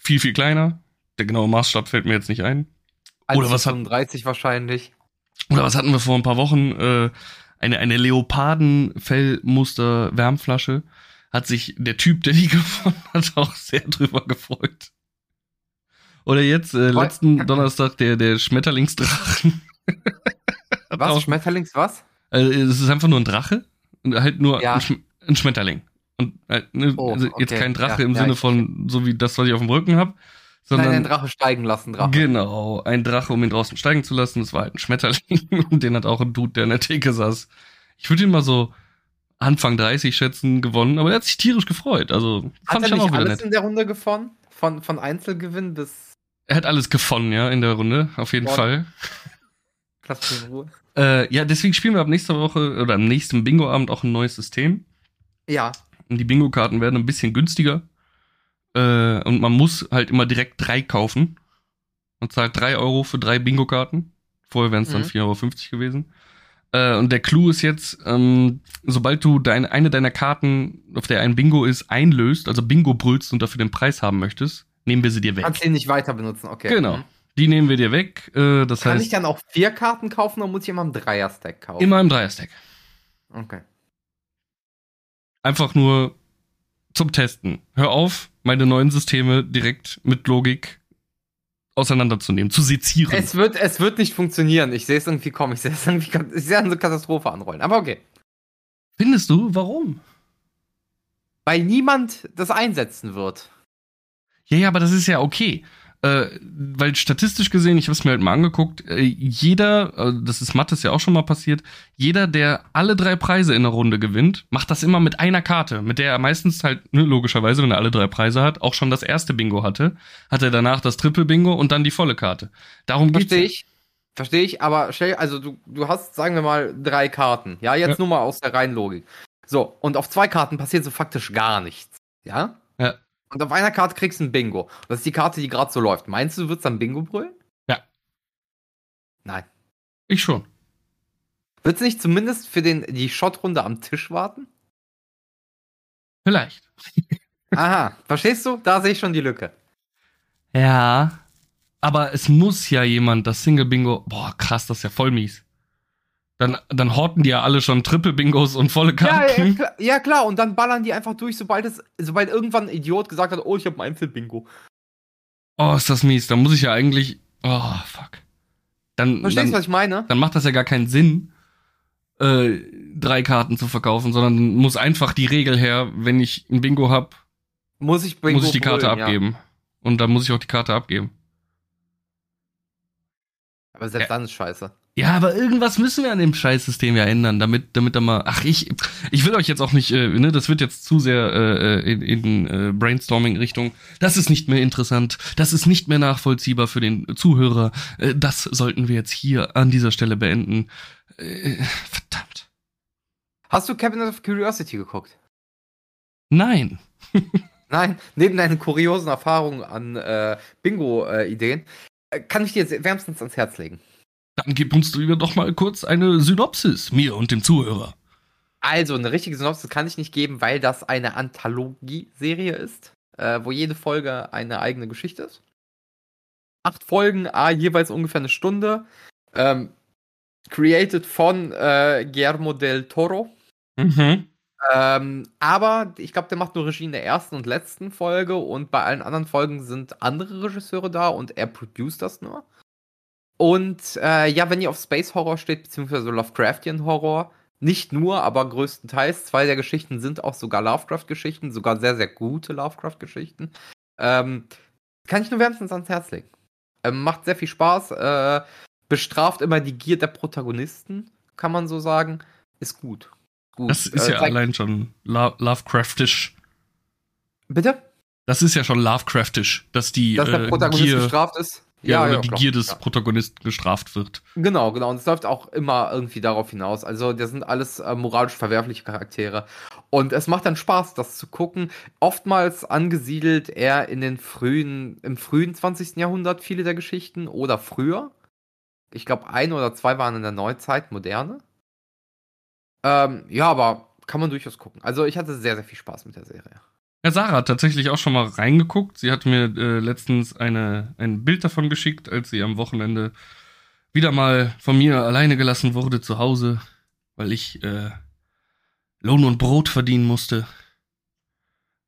viel, viel kleiner. Der genaue Maßstab fällt mir jetzt nicht ein. Oder was hat- 35 wahrscheinlich. Oder was hatten wir vor ein paar Wochen? Äh, eine eine Leopardenfellmuster-Wärmflasche. Hat sich der Typ, der die gewonnen hat, auch sehr drüber gefreut. Oder jetzt, äh, letzten Donnerstag, der, der Schmetterlingsdrachen. Hat Was? auch- Schmetterlings was? Also, es ist einfach nur ein Drache. Und halt nur Ja. ein, Schm ein Schmetterling. Und halt, ne, Oh, also jetzt okay. kein Drache Ja, im ja, Sinne von, so wie das, was ich auf dem Rücken habe. Sondern Nein, den Drache steigen lassen, Drache. Genau, ein Drache, um ihn draußen steigen zu lassen. Das war halt ein Schmetterling und den hat auch ein Dude, der in der Theke saß. Ich würde ihn mal so Anfang 30 schätzen gewonnen, aber er hat sich tierisch gefreut. Also Hat fand er ich nicht auch alles nett. in der Runde gewonnen? Von, von Einzelgewinn bis Er hat alles gewonnen, ja, in der Runde, auf jeden Boah. Fall. Klasse in Ruhe? Äh, ja, deswegen spielen wir ab nächster Woche oder am nächsten Bingo-Abend auch ein neues System. Ja. Und die Bingo-Karten werden ein bisschen günstiger. Äh, und man muss halt immer direkt drei kaufen. Man zahlt drei Euro für drei Bingo-Karten. Vorher wären es dann Mhm. 4,50 Euro gewesen. Äh, und der Clou ist jetzt, ähm, sobald du deine, eine deiner Karten, auf der ein Bingo ist, einlöst, also Bingo brüllst und dafür den Preis haben möchtest, nehmen wir sie dir weg. Kannst ihn nicht weiter benutzen, okay. Genau. Mhm. Die nehmen wir dir weg. Äh, das Kann ich heißt, dann auch vier Karten kaufen oder muss ich immer einen Dreier-Stack kaufen? immer im Dreierstack. Okay. Einfach nur zum Testen. Hör auf, meine neuen Systeme direkt mit Logik auseinanderzunehmen, zu sezieren. Es wird, es wird nicht funktionieren. Ich sehe es irgendwie kommen. Ich sehe es irgendwie, ich sehe eine Katastrophe anrollen. Aber okay. Findest du? Warum? Weil niemand das einsetzen wird. Ja, ja, aber das ist ja okay. Äh, weil statistisch gesehen, ich habe es mir halt mal angeguckt, äh, jeder, äh, das ist Mattes ja auch schon mal passiert, jeder, der alle drei Preise in der Runde gewinnt, macht das immer mit einer Karte, mit der er meistens halt, ne, logischerweise, wenn er alle drei Preise hat, auch schon das erste Bingo hatte, hat er danach das Triple-Bingo und dann die volle Karte. Darum geht's. Verstehe ich. Verstehe ich, aber stell, also du, du hast, sagen wir mal, drei Karten. Ja, jetzt Ja. nur mal aus der reinen Logik. So, und auf zwei Karten passiert so faktisch gar nichts. Ja? Und auf einer Karte kriegst du ein Bingo. Das ist die Karte, die gerade so läuft. Meinst du, du würdest dann Bingo brüllen? Ja. Nein. Ich schon. Würdest du nicht zumindest für den, die Shotrunde am Tisch warten? Vielleicht. Aha, verstehst du? Da sehe ich schon die Lücke. Ja. Aber es muss ja jemand das Single-Bingo. Boah, krass, das ist ja voll mies. Dann, dann horten die ja alle schon Triple-Bingos und volle Ja, ja, Karten. klar, ja, klar, und dann ballern die einfach durch, sobald es, sobald irgendwann ein Idiot gesagt hat, oh, ich habe ein Einzel-Bingo. Oh, ist das mies. Da muss ich ja eigentlich. Oh, fuck. Dann, Verstehst du, dann, was ich meine? dann macht das ja gar keinen Sinn, äh, drei Karten zu verkaufen, sondern muss einfach die Regel her, wenn ich ein Bingo hab, Muss ich Bingo muss ich die Karte brüllen, ja. abgeben. Und dann muss ich auch die Karte abgeben. Aber selbst Ja. dann ist scheiße. Ja, aber irgendwas müssen wir an dem Scheißsystem ja ändern, damit, damit da mal. Ach, ich, ich will euch jetzt auch nicht, äh, ne, das wird jetzt zu sehr äh, in, in äh, Brainstorming-Richtung. Das ist nicht mehr interessant, das ist nicht mehr nachvollziehbar für den Zuhörer. Äh, das sollten wir jetzt hier an dieser Stelle beenden. Äh, verdammt. Hast du Cabinet of Curiosity geguckt? Nein. Nein, neben deinen kuriosen Erfahrungen an äh, Bingo-Ideen, äh, kann ich dir jetzt wärmstens ans Herz legen. Dann gib uns lieber doch mal kurz eine Synopsis, mir und dem Zuhörer. Also, eine richtige Synopsis kann ich nicht geben, weil das eine Anthologie-Serie ist, äh, wo jede Folge eine eigene Geschichte ist. Acht Folgen, a, jeweils ungefähr eine Stunde. Ähm, created von äh, Guillermo del Toro. Mhm. Ähm, aber ich glaube, der macht nur Regie in der ersten und letzten Folge und bei allen anderen Folgen sind andere Regisseure da und er produziert das nur. Und äh, ja, wenn ihr auf Space Horror steht, beziehungsweise Lovecraftian Horror, nicht nur, aber größtenteils, zwei der Geschichten sind auch sogar Lovecraft-Geschichten, sogar sehr, sehr gute Lovecraft-Geschichten. Ähm, kann ich nur wärmstens ans Herz legen. Ähm, macht sehr viel Spaß, äh, bestraft immer die Gier der Protagonisten, kann man so sagen. Ist gut. gut. Das ist Äh, ja allein schon Lo Lovecraftisch. Bitte? Das ist ja schon Lovecraftisch, dass die Dass der äh, Protagonist Gier, bestraft ist? Ja, oder ja, die Gier des ja. Protagonisten gestraft wird. Genau, genau. Und es läuft auch immer irgendwie darauf hinaus. Also, das sind alles äh, moralisch verwerfliche Charaktere. Und es macht dann Spaß, das zu gucken. Oftmals angesiedelt eher in den frühen, im frühen 20. Jahrhundert viele der Geschichten oder früher. Ich glaube, ein oder zwei waren in der Neuzeit, moderne. Ähm, ja, aber kann man durchaus gucken. Also, ich hatte sehr, sehr viel Spaß mit der Serie. Ja, Sarah hat tatsächlich auch schon mal reingeguckt. Sie hat mir äh, letztens eine, ein Bild davon geschickt, als sie am Wochenende wieder mal von mir alleine gelassen wurde zu Hause, weil ich äh, Lohn und Brot verdienen musste.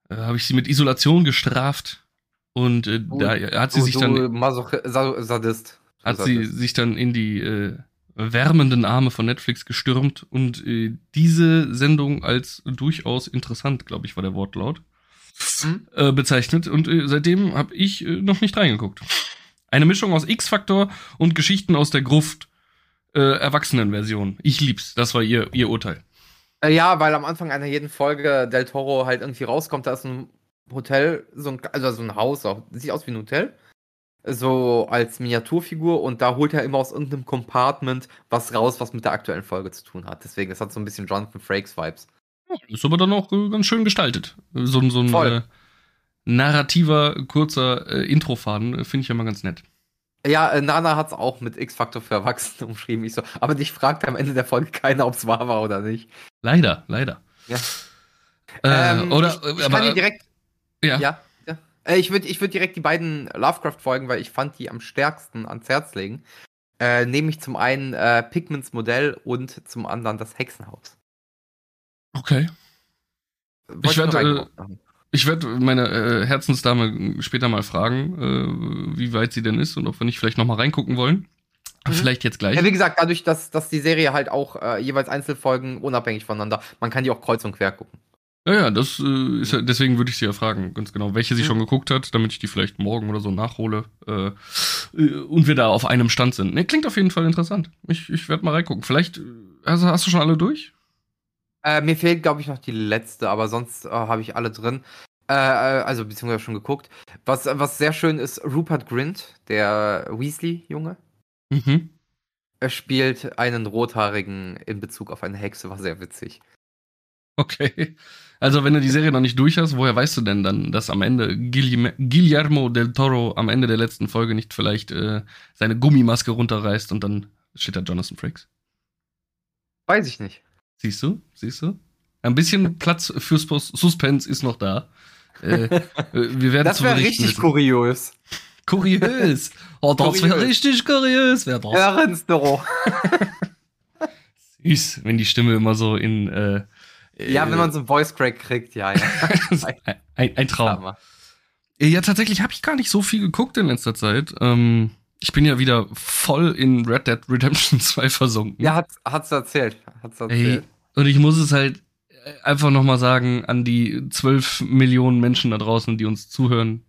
Äh, Habe ich sie mit Isolation gestraft und äh, Du- da hat sie Du- sich dann Masoch Sa Sadist. Hat sie sich dann in die äh, wärmenden Arme von Netflix gestürmt und äh, diese Sendung als durchaus interessant, glaube ich, war der Wortlaut, Hm? äh, bezeichnet. Und äh, seitdem habe ich äh, noch nicht reingeguckt. Eine Mischung aus X-Faktor und Geschichten aus der Gruft. Äh, Erwachsenenversion. Ich lieb's. Das war ihr, ihr Urteil. Ja, weil am Anfang einer jeden Folge Del Toro halt irgendwie rauskommt, da ist ein Hotel, so ein, also so ein Haus, auch, sieht aus wie ein Hotel, so als Miniaturfigur und da holt er immer aus irgendeinem Compartment was raus, was mit der aktuellen Folge zu tun hat. Deswegen, es hat so ein bisschen Jonathan Frakes Vibes. Ist aber dann auch äh, ganz schön gestaltet. So, ein- so ein äh, narrativer, kurzer äh, Introfaden äh, finde ich ja mal ganz nett. Ja, äh, Nana hat es auch mit X-Faktor für Erwachsene umschrieben. Ich so, aber dich fragt am Ende der Folge keiner, ob es wahr war oder nicht. Leider, leider. Ja. Äh, Ähm, oder, ich, ich aber, kann dir direkt ja. Ja, ja. Ich würde ich würd direkt die beiden Lovecraft-Folgen, weil ich fand die am stärksten ans Herz legen. Äh, nämlich zum einen äh, Pigments Modell und zum anderen das Hexenhaus. Okay. Wollte Ich nur werd, äh. Ich werde meine äh, Herzensdame später mal fragen, äh, wie weit sie denn ist und ob wir nicht vielleicht noch mal reingucken wollen. Mhm. Vielleicht jetzt gleich. ja, wie gesagt, dadurch, dass, dass die Serie halt auch äh, jeweils Einzelfolgen unabhängig voneinander, man kann die auch kreuz und quer gucken. Ja, ja, das äh, ist ja, deswegen würde ich sie ja fragen, ganz genau, welche sie Mhm. schon geguckt hat, damit ich die vielleicht morgen oder so nachhole äh, äh, und wir da auf einem Stand sind. Ne, klingt auf jeden Fall interessant. Ich, ich werde mal reingucken. Vielleicht, also hast du schon alle durch? Äh, mir fehlt, glaube ich, noch die letzte, aber sonst äh, habe ich alle drin. Äh, äh, also, beziehungsweise schon geguckt. Was, was sehr schön ist, Rupert Grint, der Weasley-Junge. Mhm. Er spielt einen Rothaarigen in Bezug auf eine Hexe, war sehr witzig. Okay. Also, wenn du die Serie noch nicht durch hast, woher weißt du denn dann, dass am Ende Guillermo, Guillermo del Toro am Ende der letzten Folge nicht vielleicht äh, seine Gummimaske runterreißt und dann steht da Jonathan Frakes? Weiß ich nicht. Siehst du? Siehst du? Ein bisschen Platz für Sus- Suspense ist noch da. Äh, äh, wir werden Das wäre richtig wissen. kurios. kuriös. Oh, das wäre richtig kuriös, wäre das. Erinnerungsdoro. Süß, wenn die Stimme immer so in. Äh, Ja, wenn man so einen Voice Crack kriegt, ja, ja. ein, ein, Traum. Ja, tatsächlich habe ich gar nicht so viel geguckt in letzter Zeit. Ähm, ich bin ja wieder voll in Red Dead Redemption 2 versunken. Ja, hat's, hat's erzählt. Hat's Ey, erzählt. und ich muss es halt einfach nochmal sagen an die 12 Millionen Menschen da draußen, die uns zuhören.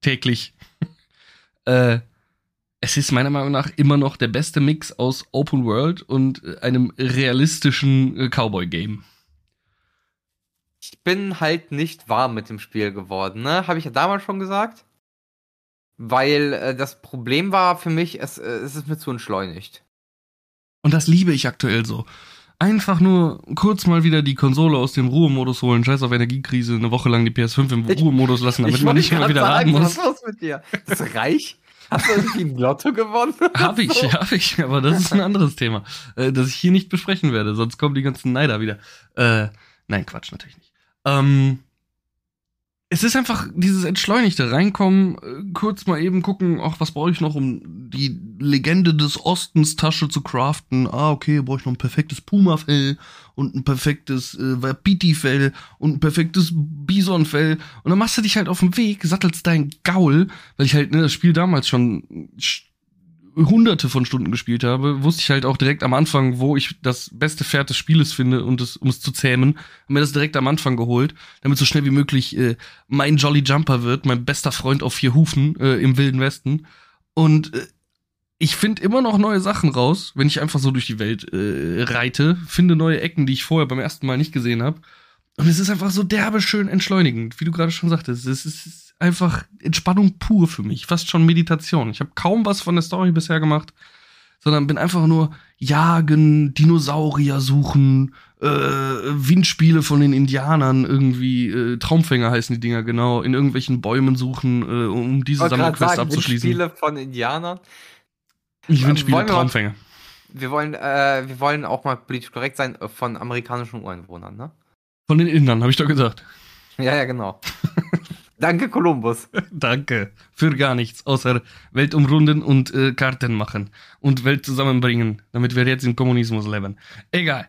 Täglich. äh, es ist meiner Meinung nach immer noch der beste Mix aus Open World und äh, einem realistischen äh, Cowboy-Game. Ich bin halt nicht warm mit dem Spiel geworden, ne? Habe ich ja damals schon gesagt. Weil äh, das Problem war für mich, es, äh, es ist mir zu entschleunigt. Und das liebe ich aktuell so. Einfach nur kurz mal wieder die Konsole aus dem Ruhemodus holen, scheiß auf Energiekrise, eine Woche lang die PS5 im Ich- Ruhemodus lassen, damit man nicht grad wieder sagen, laden muss. Was ist los mit dir? Bist du reich? Hast du irgendwie ein Lotto gewonnen? Hab ich, So. hab ich, aber das ist ein anderes Thema, äh, das ich hier nicht besprechen werde, sonst kommen die ganzen Neider wieder. Äh, nein, Quatsch, natürlich nicht. Ähm, es ist einfach dieses entschleunigte Reinkommen, äh, kurz mal eben gucken, ach, was brauche ich noch, um die Legende des Ostens Tasche zu craften? Ah, okay, brauche ich noch ein perfektes Puma-Fell und ein perfektes äh, Wapiti-Fell und ein perfektes Bison-Fell. Und dann machst du dich halt auf den Weg, sattelst dein Gaul, weil ich halt ne, das Spiel damals schon sch- hunderte von Stunden gespielt habe, wusste ich halt auch direkt am Anfang, wo ich das beste Pferd des Spieles finde, und es, um es zu zähmen. Hab mir das direkt am Anfang geholt, damit so schnell wie möglich äh, mein Jolly Jumper wird, mein bester Freund auf vier Hufen äh, im Wilden Westen. Und äh, ich finde immer noch neue Sachen raus, wenn ich einfach so durch die Welt äh, reite, finde neue Ecken, die ich vorher beim ersten Mal nicht gesehen habe. Und es ist einfach so derbe schön entschleunigend, wie du gerade schon sagtest. Es ist einfach Entspannung pur für mich, fast schon Meditation. Ich habe kaum was von der Story bisher gemacht, sondern bin einfach nur jagen, Dinosaurier suchen, äh, Windspiele von den Indianern irgendwie, äh, Traumfänger heißen die Dinger genau, in irgendwelchen Bäumen suchen, äh, um diese Sammelquest abzuschließen. Windspiele von Indianern. Ähm, Windspiele, Traumfänger. Wir wollen, äh, wir wollen auch mal politisch korrekt sein äh, von amerikanischen Ureinwohnern, ne? Von den Indern, habe ich doch gesagt. Ja, ja, genau. Danke, Kolumbus. Danke. Für gar nichts, außer Welt umrunden und äh, Karten machen. Und Welt zusammenbringen, damit wir jetzt im Kommunismus leben. Egal.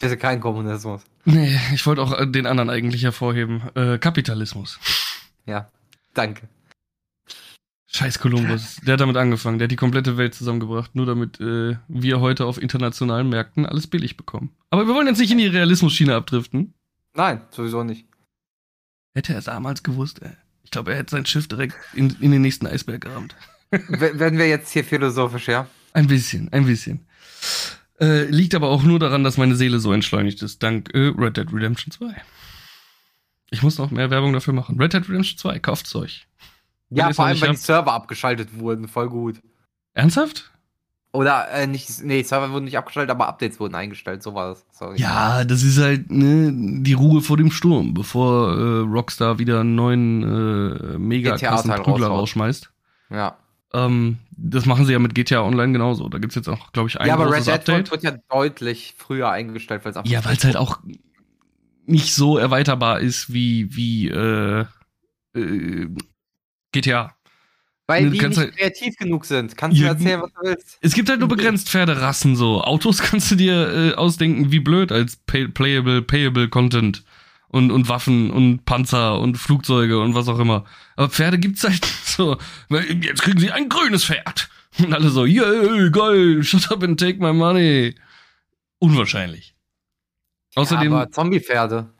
Das ist kein Kommunismus. Nee, ich wollte auch äh, den anderen eigentlich hervorheben. Äh, Kapitalismus. Ja, danke. Scheiß Kolumbus. Der hat damit angefangen. Der hat die komplette Welt zusammengebracht, nur damit äh, wir heute auf internationalen Märkten alles billig bekommen. Aber wir wollen jetzt nicht in die Realismus-Schiene abdriften. Nein, sowieso nicht. Hätte er damals gewusst, ey. Ich glaube, er hätte sein Schiff direkt in, in den nächsten Eisberg gerammt. Werden wir jetzt hier philosophisch, ja? Ein bisschen, ein bisschen. Äh, liegt aber auch nur daran, dass meine Seele so entschleunigt ist, dank äh, Red Dead Redemption 2. Ich muss noch mehr Werbung dafür machen. Red Dead Redemption 2, kauft's euch. Ja, vor allem, weil die Server abgeschaltet wurden. Voll gut. Ernsthaft? Oder, äh, nicht, nee, Server wurden nicht abgeschaltet, aber Updates wurden eingestellt, so war das. Sorry. Ja, das ist halt ne, die Ruhe vor dem Sturm, bevor äh, Rockstar wieder einen neuen äh, mega krassen Prügler rausschmeißt. Ja. Ähm, das machen sie ja mit GTA Online genauso. Da gibt's jetzt auch, glaube ich, ein Ja, aber Red Dead Update. wird ja deutlich früher eingestellt, weil es Ja, weil es halt auch nicht so erweiterbar ist wie, wie äh, äh, GTA. Weil die nicht halt, kreativ genug sind. Kannst du erzählen, was du willst? Es gibt halt nur begrenzt Pferderassen so. Autos kannst du dir äh, ausdenken, wie blöd als pay playable, payable Content. Und, und Waffen und Panzer und Flugzeuge und was auch immer. Aber Pferde gibt's halt so. Jetzt kriegen sie ein grünes Pferd. Und alle so, yeah, geil, shut up and take my money. Unwahrscheinlich. Außerdem. Ja, aber Zombie-Pferde.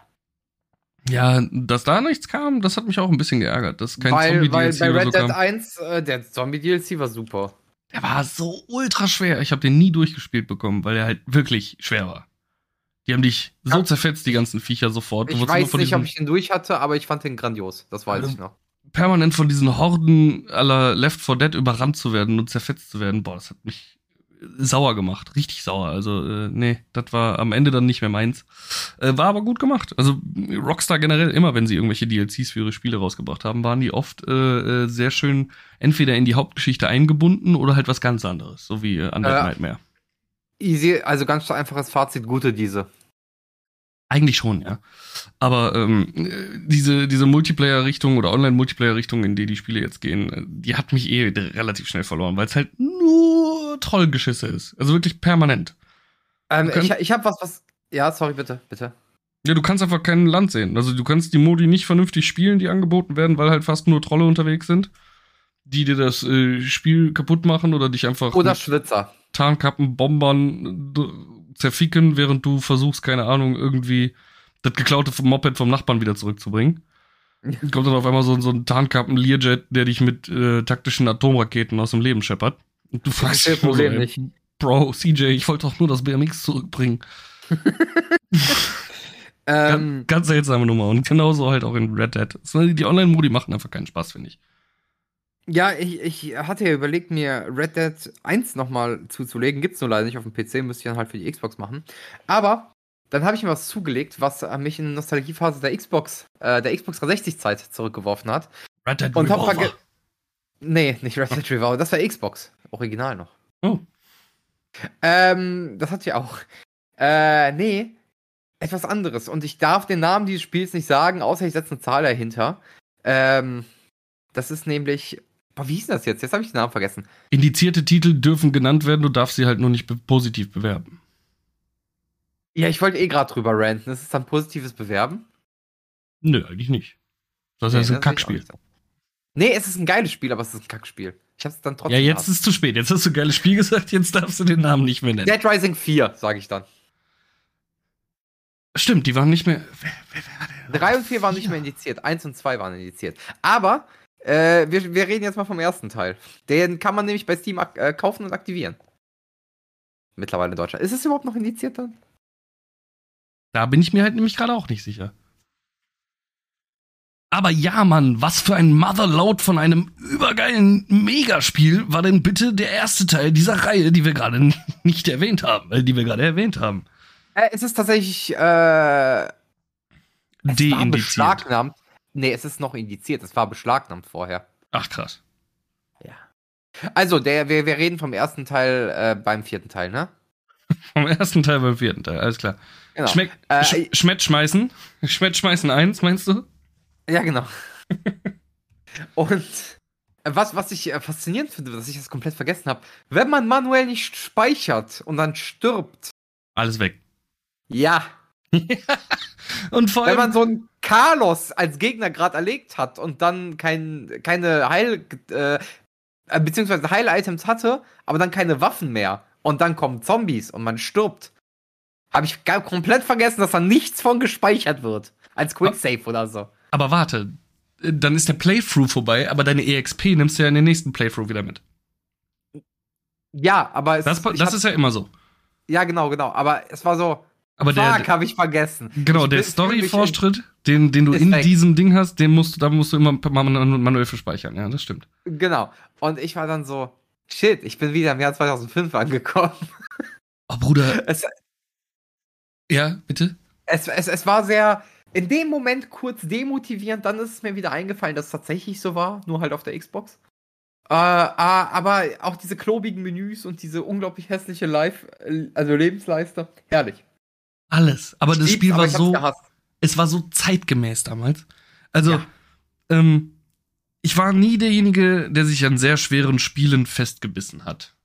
Ja, dass da nichts kam, das hat mich auch ein bisschen geärgert. Dass kein weil, weil bei Red so Dead kam. 1, äh, der Zombie-DLC war super. Der war so ultra schwer. Ich habe den nie durchgespielt bekommen, weil er halt wirklich schwer war. Die haben dich so ja. zerfetzt, die ganzen Viecher sofort. Ich weiß nicht, ob ich den durch hatte, aber ich fand den grandios. Das weiß also, ich noch. Permanent von diesen Horden aller Left 4 Dead überrannt zu werden und zerfetzt zu werden, boah, das hat mich sauer gemacht, richtig sauer. Also, äh, nee, das war am Ende dann nicht mehr meins. Äh, war aber gut gemacht. Also, Rockstar generell, immer wenn sie irgendwelche DLCs für ihre Spiele rausgebracht haben, waren die oft äh, äh, sehr schön entweder in die Hauptgeschichte eingebunden oder halt was ganz anderes, so wie äh, Undead Nightmare. Easy, also ganz einfaches Fazit, gute diese. Eigentlich schon, ja. Aber ähm, diese, diese Multiplayer-Richtung oder Online-Multiplayer-Richtung, in die die Spiele jetzt gehen, äh, die hat mich eh relativ schnell verloren, weil es halt nur Trollgeschisse ist. Also wirklich permanent. Ähm, ich ich habe was, was. Ja, sorry, bitte, bitte. Ja, du kannst einfach kein Land sehen. Also du kannst die Modi nicht vernünftig spielen, die angeboten werden, weil halt fast nur Trolle unterwegs sind, die dir das äh, Spiel kaputt machen oder dich einfach. Oder Schwitzer. Tarnkappen, Bombern, zerficken, während du versuchst, keine Ahnung, irgendwie das geklaute Moped vom Nachbarn wieder zurückzubringen. Kommt dann auf einmal so, so ein Tarnkappen Learjet, der dich mit äh, taktischen Atomraketen aus dem Leben scheppert. Und du fragst dich Problem so, nicht. Bro, CJ, ich wollte doch nur das BMX zurückbringen. ähm, ganz, ganz seltsame Nummer. Und genauso halt auch in Red Dead. Die Online-Modi machen einfach keinen Spaß, finde ich. Ja, ich, ich hatte ja überlegt, mir Red Dead 1 nochmal zuzulegen. Gibt's nur leider nicht auf dem PC, müsste ich dann halt für die Xbox machen. Aber dann habe ich mir was zugelegt, was mich in die Nostalgiephase der Xbox, äh, der Xbox 360-Zeit zurückgeworfen hat. Red Dead Und Revolver. Nee, nicht Red Dead Revolver, das war Xbox. Original noch. Oh. Ähm, das hatte ich auch. Äh, nee, etwas anderes. Und ich darf den Namen dieses Spiels nicht sagen, außer ich setze eine Zahl dahinter. Ähm, das ist nämlich Boah, wie hieß das jetzt? Jetzt habe ich den Namen vergessen. Indizierte Titel dürfen genannt werden, du darfst sie halt nur nicht be positiv bewerben. Ja, ich wollte eh gerade drüber ranten. Ist dann positives Bewerben? Nö, eigentlich nicht. Das nee, ist ein Kackspiel. Nee, es ist ein geiles Spiel, aber es ist ein Kackspiel. Ich hab's dann trotzdem. Ja, jetzt gehabt. ist es zu spät. Jetzt hast du ein geiles Spiel gesagt, jetzt darfst du den Namen nicht mehr nennen. Dead Rising 4, sage ich dann. Stimmt, die waren nicht mehr. Wer, wer, wer, 3 und 4 waren nicht mehr indiziert. 1 und 2 waren indiziert. Aber äh, wir, wir, reden jetzt mal vom ersten Teil. Den kann man nämlich bei Steam äh, kaufen und aktivieren. Mittlerweile in Deutschland. Ist es überhaupt noch indiziert dann? Da bin ich mir halt nämlich gerade auch nicht sicher. Aber ja, Mann, was für ein Motherload von einem übergeilen Megaspiel war denn bitte der erste Teil dieser Reihe, die wir gerade nicht erwähnt haben, äh, die wir gerade erwähnt haben? Äh, es ist tatsächlich äh, es beschlagnahmt. Nee, es ist noch indiziert. Es war beschlagnahmt vorher. Ach krass. Also, der, wir, wir reden vom ersten Teil äh, beim vierten Teil, ne? Vom ersten Teil beim vierten Teil, alles klar. Genau. Schmeck, Äh, sch Schmett schmeißen? Schmett schmeißen eins, meinst du? Ja, genau. Und äh, was, was ich äh, faszinierend finde, dass ich das komplett vergessen habe, wenn man manuell nicht speichert und dann stirbt, Alles weg. ja, Und vor wenn allem, man so einen Carlos als Gegner gerade erlegt hat und dann kein, keine Heil, äh, äh, beziehungsweise Heil-Items hatte, aber dann keine Waffen mehr und dann kommen Zombies und man stirbt, habe ich gar komplett vergessen, dass da nichts von gespeichert wird. Als Quicksave oder so. Aber warte, dann ist der Playthrough vorbei, aber deine EXP nimmst du ja in den nächsten Playthrough wieder mit. Ja, aber es, Das, das hab- ist ja immer so. ja genau, genau, aber es war so, Aber fuck, habe ich vergessen. genau, Ich der Story-Fortschritt, den, den du in weg. diesem Ding hast, den musst du, da musst du immer man- manuell für speichern. Ja, das stimmt. Genau. Und ich war dann so, shit, ich bin wieder im Jahr 2005 angekommen. Oh, Bruder. Es, Ja, bitte? es, es, es war sehr, in dem Moment kurz demotivierend, dann ist es mir wieder eingefallen, dass es tatsächlich so war, nur halt auf der Xbox. Äh, ah, aber auch diese klobigen Menüs und diese unglaublich hässliche Live, also Lebensleiste, herrlich. Alles. Aber das Spiel war so, gehasst. es war so zeitgemäß damals. Also, Ja. ähm, ich war nie derjenige, der sich an sehr schweren Spielen festgebissen hat.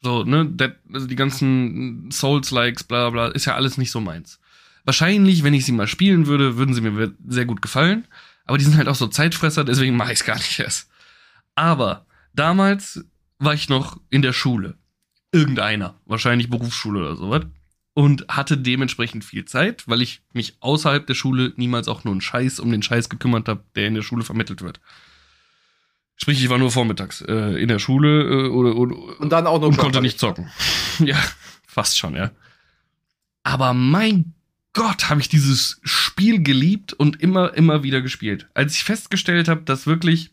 So, ne, also die ganzen Souls-Likes, bla bla, ist ja alles nicht so meins. Wahrscheinlich, wenn ich sie mal spielen würde, würden sie mir sehr gut gefallen. Aber die sind halt auch so Zeitfresser, deswegen mache ich es gar nicht erst. Aber damals war ich noch in der Schule. Irgendeiner, wahrscheinlich Berufsschule oder sowas. Und hatte dementsprechend viel Zeit, weil ich mich außerhalb der Schule niemals auch nur einen Scheiß um den Scheiß gekümmert habe, der in der Schule vermittelt wird. Sprich, ich war nur vormittags äh, in der Schule äh, oder, oder, Und dann auch noch und konnte nicht zocken. ja, fast schon, ja. Aber mein Gott, habe ich dieses Spiel geliebt und immer, immer wieder gespielt. Als ich festgestellt habe, dass wirklich,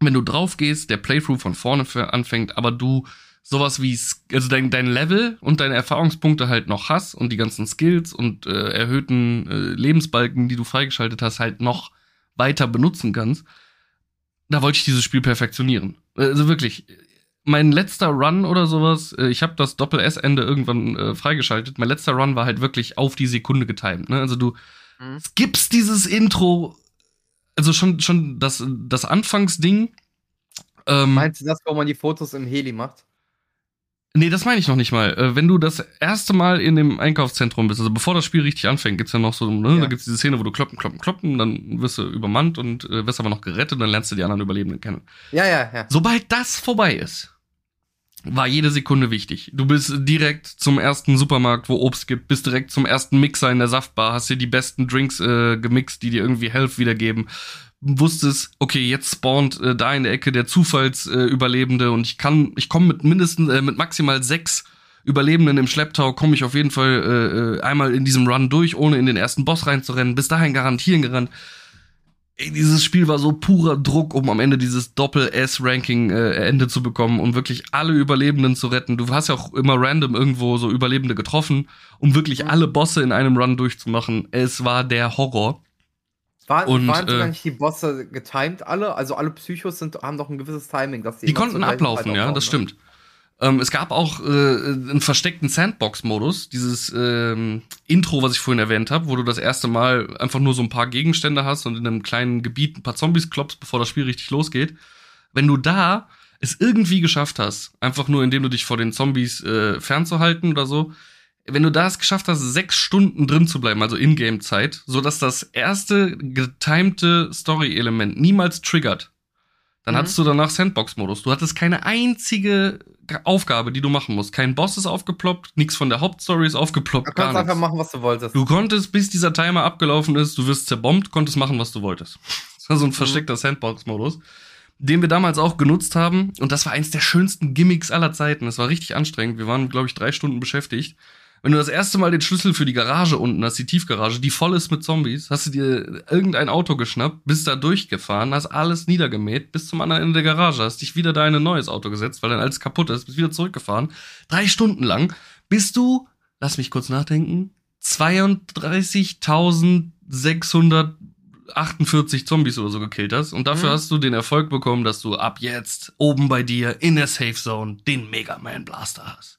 wenn du drauf gehst, der Playthrough von vorne anfängt, aber du sowas wie, also dein, dein Level und deine Erfahrungspunkte halt noch hast und die ganzen Skills und äh, erhöhten äh, Lebensbalken, die du freigeschaltet hast, halt noch weiter benutzen kannst, da wollte ich dieses Spiel perfektionieren. Also wirklich, mein letzter Run oder sowas, äh, ich habe das Doppel-S-Ende irgendwann äh, freigeschaltet. Mein letzter Run war halt wirklich auf die Sekunde getimed. Ne? Also du Mhm. skippst dieses Intro, also schon, schon das, das Anfangsding. Ähm, Meinst du das, wo man die Fotos im Heli macht? nee, das meine ich noch nicht mal. Äh, wenn du das erste Mal in dem Einkaufszentrum bist, also bevor das Spiel richtig anfängt, gibt's ja noch so, ne, Ja. da gibt's diese Szene, wo du kloppen, kloppen, kloppen, dann wirst du übermannt und äh, wirst aber noch gerettet und dann lernst du die anderen Überlebenden kennen. Ja, ja, ja. Sobald das vorbei ist, war jede Sekunde wichtig. Du bist direkt zum ersten Supermarkt, wo Obst gibt, bist direkt zum ersten Mixer in der Saftbar, hast dir die besten Drinks äh, gemixt, die dir irgendwie Health wiedergeben. Wusstest, okay, jetzt spawnt äh, da in der Ecke der Zufallsüberlebende äh, und ich kann, ich komme mit mindestens, äh, mit maximal sechs Überlebenden im Schlepptau, komme ich auf jeden Fall äh, äh, einmal in diesem Run durch, ohne in den ersten Boss reinzurennen. Bis dahin garantieren gerannt. Ey, dieses Spiel war so purer Druck, um am Ende dieses Doppel-S-Ranking äh, Ende zu bekommen, um wirklich alle Überlebenden zu retten. Du hast ja auch immer random irgendwo so Überlebende getroffen, um wirklich Mhm. alle Bosse in einem Run durchzumachen. Es war der Horror. Waren, Und, waren sogar äh, nicht die Bosse getimed alle? Also alle Psychos sind, haben doch ein gewisses Timing, dass die Die konnten ablaufen, ja, das ne? Ähm, es gab auch äh, einen versteckten Sandbox-Modus, dieses ähm, Intro, was ich vorhin erwähnt habe, wo du das erste Mal einfach nur so ein paar Gegenstände hast und in einem kleinen Gebiet ein paar Zombies klopfst, bevor das Spiel richtig losgeht. Wenn du da es irgendwie geschafft hast, einfach nur indem du dich vor den Zombies äh, fernzuhalten oder so, wenn du da es geschafft hast, sechs Stunden drin zu bleiben, also Ingame-Zeit, so dass das erste getimte Story-Element niemals triggert, dann Mhm. hattest du danach Sandbox-Modus. Du hattest keine einzige Aufgabe, die du machen musst. Kein Boss ist aufgeploppt, nichts von der Hauptstory ist aufgeploppt, Du gar kannst einfach machen, was du wolltest. Du konntest, bis dieser Timer abgelaufen ist, du wirst zerbombt, konntest machen, was du wolltest. Das war so ein versteckter Sandbox-Modus, den wir damals auch genutzt haben. Und das war eins der schönsten Gimmicks aller Zeiten. Es war richtig anstrengend. Wir waren, glaube ich, drei Stunden beschäftigt. Wenn du das erste Mal den Schlüssel für die Garage unten hast, die Tiefgarage, die voll ist mit Zombies, hast du dir irgendein Auto geschnappt, bist da durchgefahren, hast alles niedergemäht, bis zum anderen Ende der Garage, hast dich wieder da in ein neues Auto gesetzt, weil dann alles kaputt ist, bist wieder zurückgefahren. Drei Stunden lang bist du, lass mich kurz nachdenken, 32.648 Zombies oder so gekillt hast. Und dafür Mhm. hast du den Erfolg bekommen, dass du ab jetzt oben bei dir in der Safe Zone den Mega Man Blaster hast.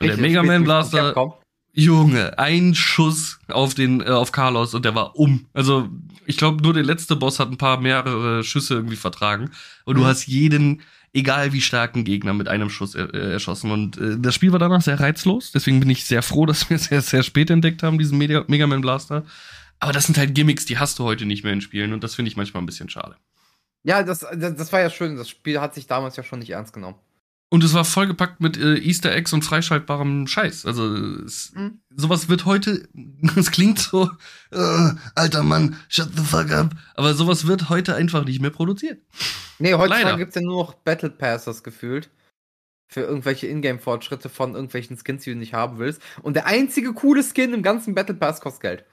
Und der Mega Man du Blaster? Junge, ein Schuss auf den äh, auf Carlos und der war um. Also ich glaube, nur der letzte Boss hat ein paar mehrere Schüsse irgendwie vertragen. Und du Mhm. hast jeden, egal wie starken Gegner, mit einem Schuss äh, äh, erschossen. Und äh, das Spiel war danach sehr reizlos. Deswegen bin ich sehr froh, dass wir es sehr, sehr spät entdeckt haben, diesen Mega, Mega Man Blaster. Aber das sind halt Gimmicks, die hast du heute nicht mehr in Spielen. Und das finde ich manchmal ein bisschen schade. Ja, das, das, das war ja schön. Das Spiel hat sich damals ja schon nicht ernst genommen. Und es war vollgepackt mit äh, Easter Eggs und freischaltbarem Scheiß. Also es, Mhm. sowas wird heute, es klingt so, äh, alter Mann, shut the fuck up. Aber sowas wird heute einfach nicht mehr produziert. Nee, heutzutage gibt es ja nur noch Battle Passes gefühlt. Für irgendwelche Ingame-Fortschritte von irgendwelchen Skins, die du nicht haben willst. Und der einzige coole Skin im ganzen Battle Pass kostet Geld.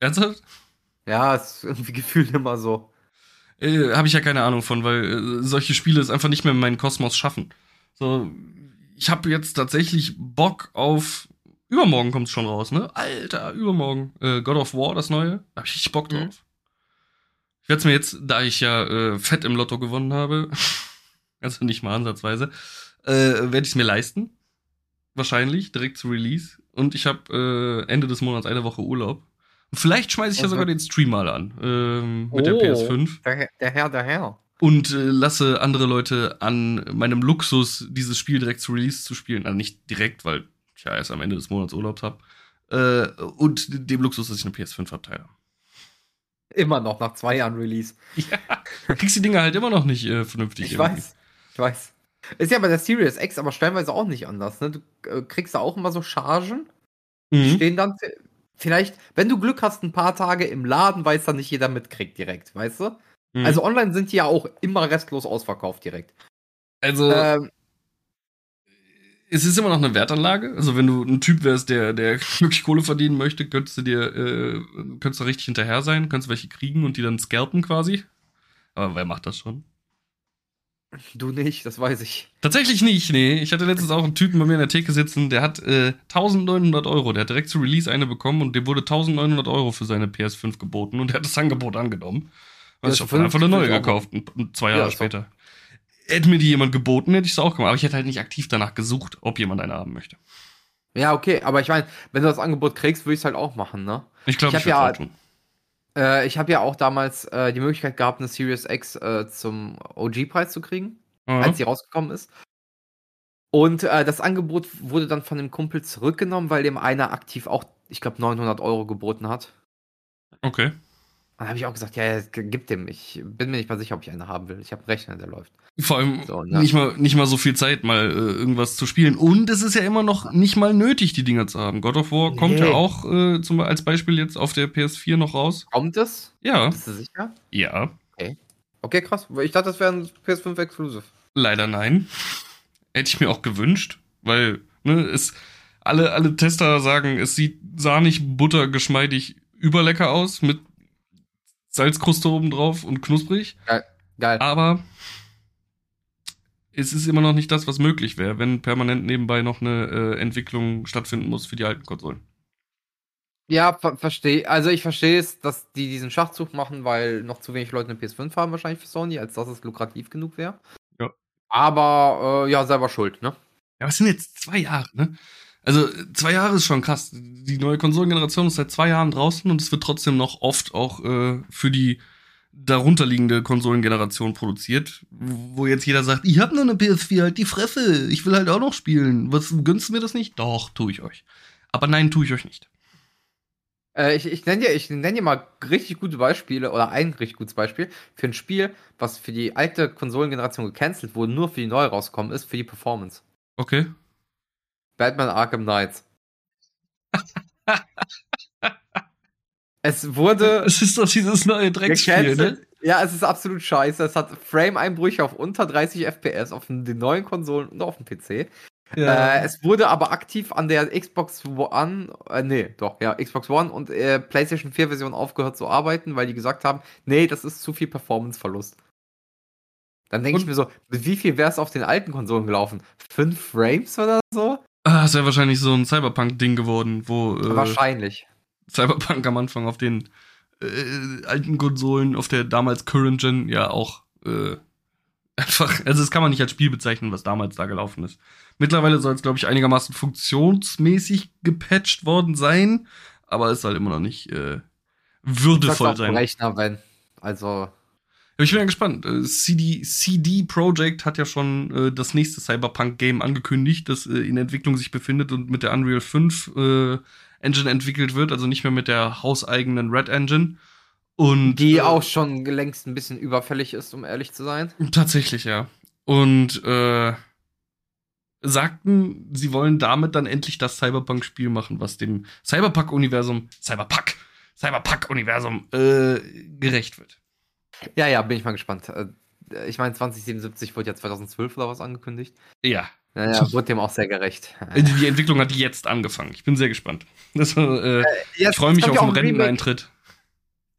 Ernsthaft? Ja, ist irgendwie gefühlt immer so. Äh, Habe ich ja keine Ahnung von, weil äh, solche Spiele es einfach nicht mehr in meinen Kosmos schaffen. So, ich habe jetzt tatsächlich Bock auf. Übermorgen kommt's schon raus, ne? Alter, übermorgen. Äh, God of War, das neue. Da hab ich Bock drauf. Mhm. Ich werde mir jetzt, da ich ja äh, fett im Lotto gewonnen habe, also nicht mal ansatzweise, äh, werde ich es mir leisten. Wahrscheinlich, direkt zu Release. Und ich habe äh, Ende des Monats eine Woche Urlaub. Vielleicht schmeiße ich ja Und sogar den Stream mal an. Ähm, mit der Oh. PS5 Der, Herr- der Herr, der Herr. Und äh, lasse andere Leute an meinem Luxus, dieses Spiel direkt zu Release zu spielen. Also nicht direkt, weil ich ja erst am Ende des Monats Urlaubs habe. Äh, und dem Luxus, dass ich eine PS5 abteile. Immer noch nach zwei Jahren Release. Ja, du kriegst die Dinger halt immer noch nicht äh, vernünftig. Ich irgendwie. weiß. Ich weiß. Ist ja bei der Series X aber stellenweise auch nicht anders. Ne? Du äh, kriegst da auch immer so Chargen. Die Mhm. stehen dann vielleicht, wenn du Glück hast, ein paar Tage im Laden, weil es dann nicht jeder mitkriegt direkt, weißt du? Mhm. Also online sind die ja auch immer restlos ausverkauft direkt. also Ähm, es ist immer noch eine Wertanlage. Also wenn du ein Typ wärst, der, der wirklich Kohle verdienen möchte, könntest du dir, äh, könntest du richtig hinterher sein, könntest welche kriegen und die dann scalpen quasi. Aber wer macht das schon? du nicht, das weiß ich. Tatsächlich nicht, nee. Ich hatte letztens auch einen Typen bei mir in der Theke sitzen, der hat äh, 1900 Euro. Der hat direkt zu Release eine bekommen und dem wurde 1900 Euro für seine PS5 geboten und der hat das Angebot angenommen. Ja, ich habe einfach eine neue gekauft, zwei Ja, Jahre doch- später. Hätte mir die jemand geboten, hätte ich es auch gemacht. Aber ich hätte halt nicht aktiv danach gesucht, ob jemand eine haben möchte. Ja, okay, aber ich meine, wenn du das Angebot kriegst, würde ich es halt auch machen, ne? Ich glaube, Ich ich, ja- ja, tun. Äh, ich habe ja auch damals äh, die Möglichkeit gehabt, eine Series X äh, zum OG-Preis zu kriegen, Aha. als sie rausgekommen ist. Und äh, das Angebot wurde dann von dem Kumpel zurückgenommen, weil dem einer aktiv auch, ich glaube, 900 Euro geboten hat. Okay. Dann habe ich auch gesagt, ja, ja, gib dem. Ich bin mir nicht mal sicher, ob ich eine haben will. Ich habe einen Rechner, der läuft. Vor allem So, ne? nicht, mal, nicht mal so viel Zeit, mal äh, irgendwas zu spielen. Und es ist ja immer noch nicht mal nötig, die Dinger zu haben. God of War kommt Nee. ja auch äh, zum, als Beispiel jetzt auf der PS4 noch raus. Kommt es? Ja, Bist du sicher? ja. Okay, krass. Ich dachte, das wäre ein PS5 Exclusive. Leider nein. Hätte ich mir auch gewünscht, weil ne, es alle alle Tester sagen, es sieht sahnig, buttergeschmeidig, überlecker aus mit Salzkruste oben drauf und knusprig. Geil. Aber es ist immer noch nicht das, was möglich wäre, wenn permanent nebenbei noch eine äh, Entwicklung stattfinden muss für die alten Konsolen. Ja, ver verstehe. Also ich verstehe es, dass die diesen Schachzug machen, weil noch zu wenig Leute eine PS5 haben wahrscheinlich für Sony, als dass es lukrativ genug wäre. Ja. Aber äh, ja, selber schuld, ne? Ja, aber es sind jetzt zwei Jahre, ne? Also zwei Jahre ist schon krass. Die neue Konsolengeneration ist seit zwei Jahren draußen und es wird trotzdem noch oft auch äh, für die darunterliegende Konsolengeneration produziert, wo jetzt jeder sagt, ich habe nur eine PS4, halt die Fresse, ich will halt auch noch spielen. Was gönnst du mir das nicht? Doch, tue ich euch. Aber nein, tue ich euch nicht. Äh, ich ich nenne dir, ich nenn dir mal richtig gute Beispiele oder ein richtig gutes Beispiel für ein Spiel, was für die alte Konsolengeneration gecancelt wurde, nur für die neue rausgekommen ist, für die Performance. Okay. Batman Arkham Knights. es wurde Es ist doch dieses neue Drecksspiel, ne? Ja, es ist absolut scheiße. Es hat Frame-Einbrüche auf unter 30 FPS auf den neuen Konsolen und auf dem PC. Ja. Äh, es wurde aber aktiv an der Xbox One, äh, nee, doch, ja, Xbox One und äh, PlayStation 4 Version aufgehört zu arbeiten, weil die gesagt haben, nee, das ist zu viel Performance-Verlust. Dann denke ich mir so, mit wie viel wäre es auf den alten Konsolen gelaufen? Fünf Frames oder so? Ah, das wäre wahrscheinlich so ein Cyberpunk-Ding geworden, wo. Äh, wahrscheinlich. Cyberpunk am Anfang auf den äh, alten Konsolen, auf der damals Current Gen ja auch äh, einfach, also das kann man nicht als Spiel bezeichnen, was damals da gelaufen ist. Mittlerweile soll es, glaube ich, einigermaßen funktionsmäßig gepatcht worden sein, aber es soll immer noch nicht äh, würdevoll sein. Rechner, wenn. Also. Ich bin ja gespannt. Äh, CD, CD Projekt hat ja schon äh, das nächste Cyberpunk-Game angekündigt, das äh, in Entwicklung sich befindet und mit der Unreal 5 äh, Engine entwickelt wird, also nicht mehr mit der hauseigenen Red Engine. Und, Die äh, auch schon längst ein bisschen überfällig ist, um ehrlich zu sein. Tatsächlich, ja. Und äh, sagten, sie wollen damit dann endlich das Cyberpunk-Spiel machen, was dem Cyberpunk-Universum, Cyberpunk, Cyberpunk-Universum äh, gerecht wird. Ja, ja, bin ich mal gespannt. Äh, ich meine, 2077 wird ja 2012 oder was angekündigt. Ja. Naja, wird dem auch sehr gerecht. Die Entwicklung hat jetzt angefangen. Ich bin sehr gespannt. Das, äh, äh, ich freue mich auf den Renteneintritt.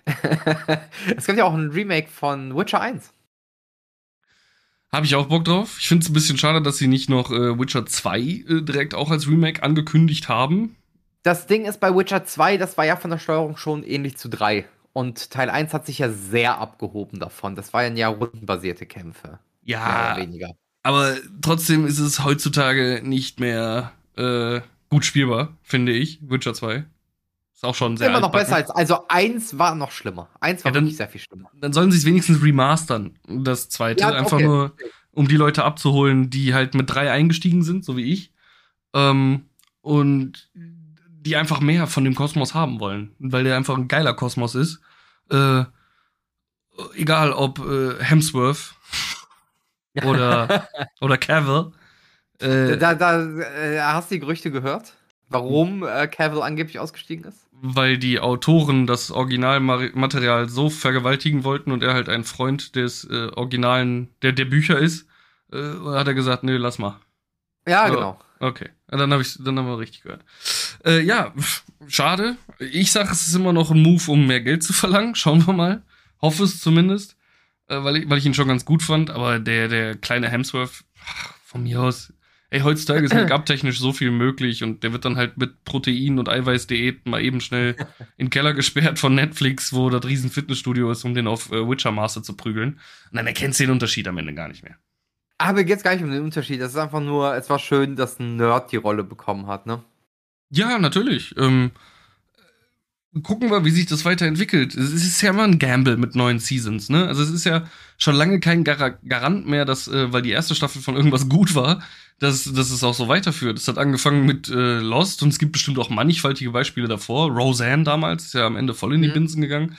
es gibt ja auch ein Remake von Witcher 1. Habe ich auch Bock drauf. Ich finde es ein bisschen schade, dass sie nicht noch äh, Witcher 2 äh, direkt auch als Remake angekündigt haben. Das Ding ist bei Witcher 2, das war ja von der Steuerung schon ähnlich zu 3. Und Teil 1 hat sich ja sehr abgehoben davon. Das waren ja rundenbasierte Kämpfe. Ja. Weniger. Aber trotzdem ist es heutzutage nicht mehr äh, gut spielbar, finde ich, Witcher 2. Ist auch schon sehr Immer noch besser als. Also eins war noch schlimmer. Eins war ja, dann, wirklich sehr viel schlimmer. Dann sollen sie es wenigstens remastern. Das zweite. Ja, einfach okay. nur, um die Leute abzuholen, die halt mit drei eingestiegen sind, so wie ich. Ähm, und die einfach mehr von dem Kosmos haben wollen. Weil der einfach ein geiler Kosmos ist. Äh, egal ob äh, Hemsworth oder, oder Cavill. Äh, da, da äh, hast du die Gerüchte gehört? Warum äh, Cavill angeblich ausgestiegen ist? Weil die Autoren das Originalmaterial so vergewaltigen wollten und er halt ein Freund des äh, Originalen, der der Bücher ist, äh, hat er gesagt, nee, lass mal. Ja, genau. Okay, dann habe ich, dann haben wir richtig gehört. Äh, ja, schade. Ich sage, es ist immer noch ein Move, um mehr Geld zu verlangen. Schauen wir mal. Hoffe es zumindest, äh, weil, ich, weil ich ihn schon ganz gut fand. Aber der, der kleine Hemsworth, von mir aus, ey, heutzutage ist make-up-technisch so viel möglich und der wird dann halt mit Protein- und Eiweißdiät mal eben schnell in den Keller gesperrt von Netflix, wo das riesen Fitnessstudio ist, um den auf äh, Witcher-Master zu prügeln. Und dann erkennst du den Unterschied am Ende gar nicht mehr. Aber jetzt gar nicht um den Unterschied. Das ist einfach nur, es war schön, dass ein Nerd die Rolle bekommen hat, ne? Ja, natürlich. Ähm, gucken wir, wie sich das weiterentwickelt. Es ist ja immer ein Gamble mit neuen Seasons, ne? Also es ist ja schon lange kein Gar Garant mehr, dass, äh, weil die erste Staffel von irgendwas gut war, dass, dass es auch so weiterführt. Es hat angefangen mit äh, Lost und es gibt bestimmt auch mannigfaltige Beispiele davor. Roseanne damals ist ja am Ende voll in die mhm. Binsen gegangen.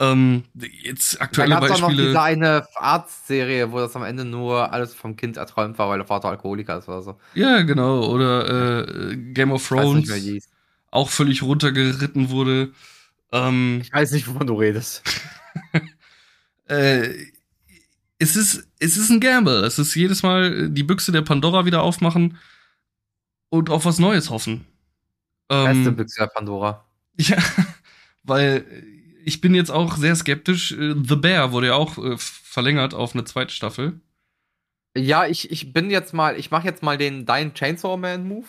Ähm, jetzt aktuelle da gab's Beispiele. Auch noch diese eine Arztserie, wo das am Ende nur alles vom Kind erträumt war, weil der Vater Alkoholiker ist oder so. Ja, genau. Oder äh, Game of Thrones. Nicht, auch völlig runtergeritten wurde. Ähm, ich weiß nicht, wovon du redest. äh, es ist, es ist ein Gamble. Es ist jedes Mal die Büchse der Pandora wieder aufmachen und auf was Neues hoffen. Ähm, Beste Büchse der Pandora. Ja, weil ich bin jetzt auch sehr skeptisch. Äh, The Bear wurde ja auch äh, verlängert auf eine zweite Staffel. Ja, ich, ich bin jetzt mal, ich mache jetzt mal den Dein Chainsaw Man Move.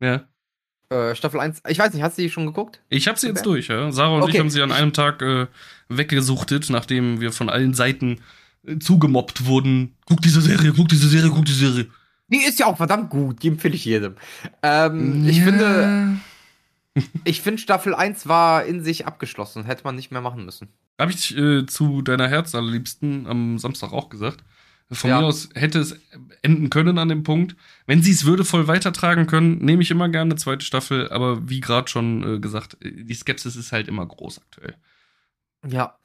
Ja. Äh, Staffel 1. Ich weiß nicht, hast du die schon geguckt? Ich habe sie jetzt durch, ja. Sarah und okay. ich haben sie an einem Tag äh, weggesuchtet, nachdem wir von allen Seiten äh, zugemobbt wurden. Guck diese Serie, guck diese Serie, guck diese Serie. Die ist ja auch verdammt gut, die empfehle ich jedem. Ähm, ja. Ich finde. Ich finde, Staffel 1 war in sich abgeschlossen, hätte man nicht mehr machen müssen. Habe ich äh, zu deiner Herzallerliebsten am Samstag auch gesagt. Von ja. mir aus hätte es enden können an dem Punkt. Wenn sie es würdevoll weitertragen können, nehme ich immer gerne eine zweite Staffel. Aber wie gerade schon äh, gesagt, äh, die Skepsis ist halt immer groß aktuell. Ja.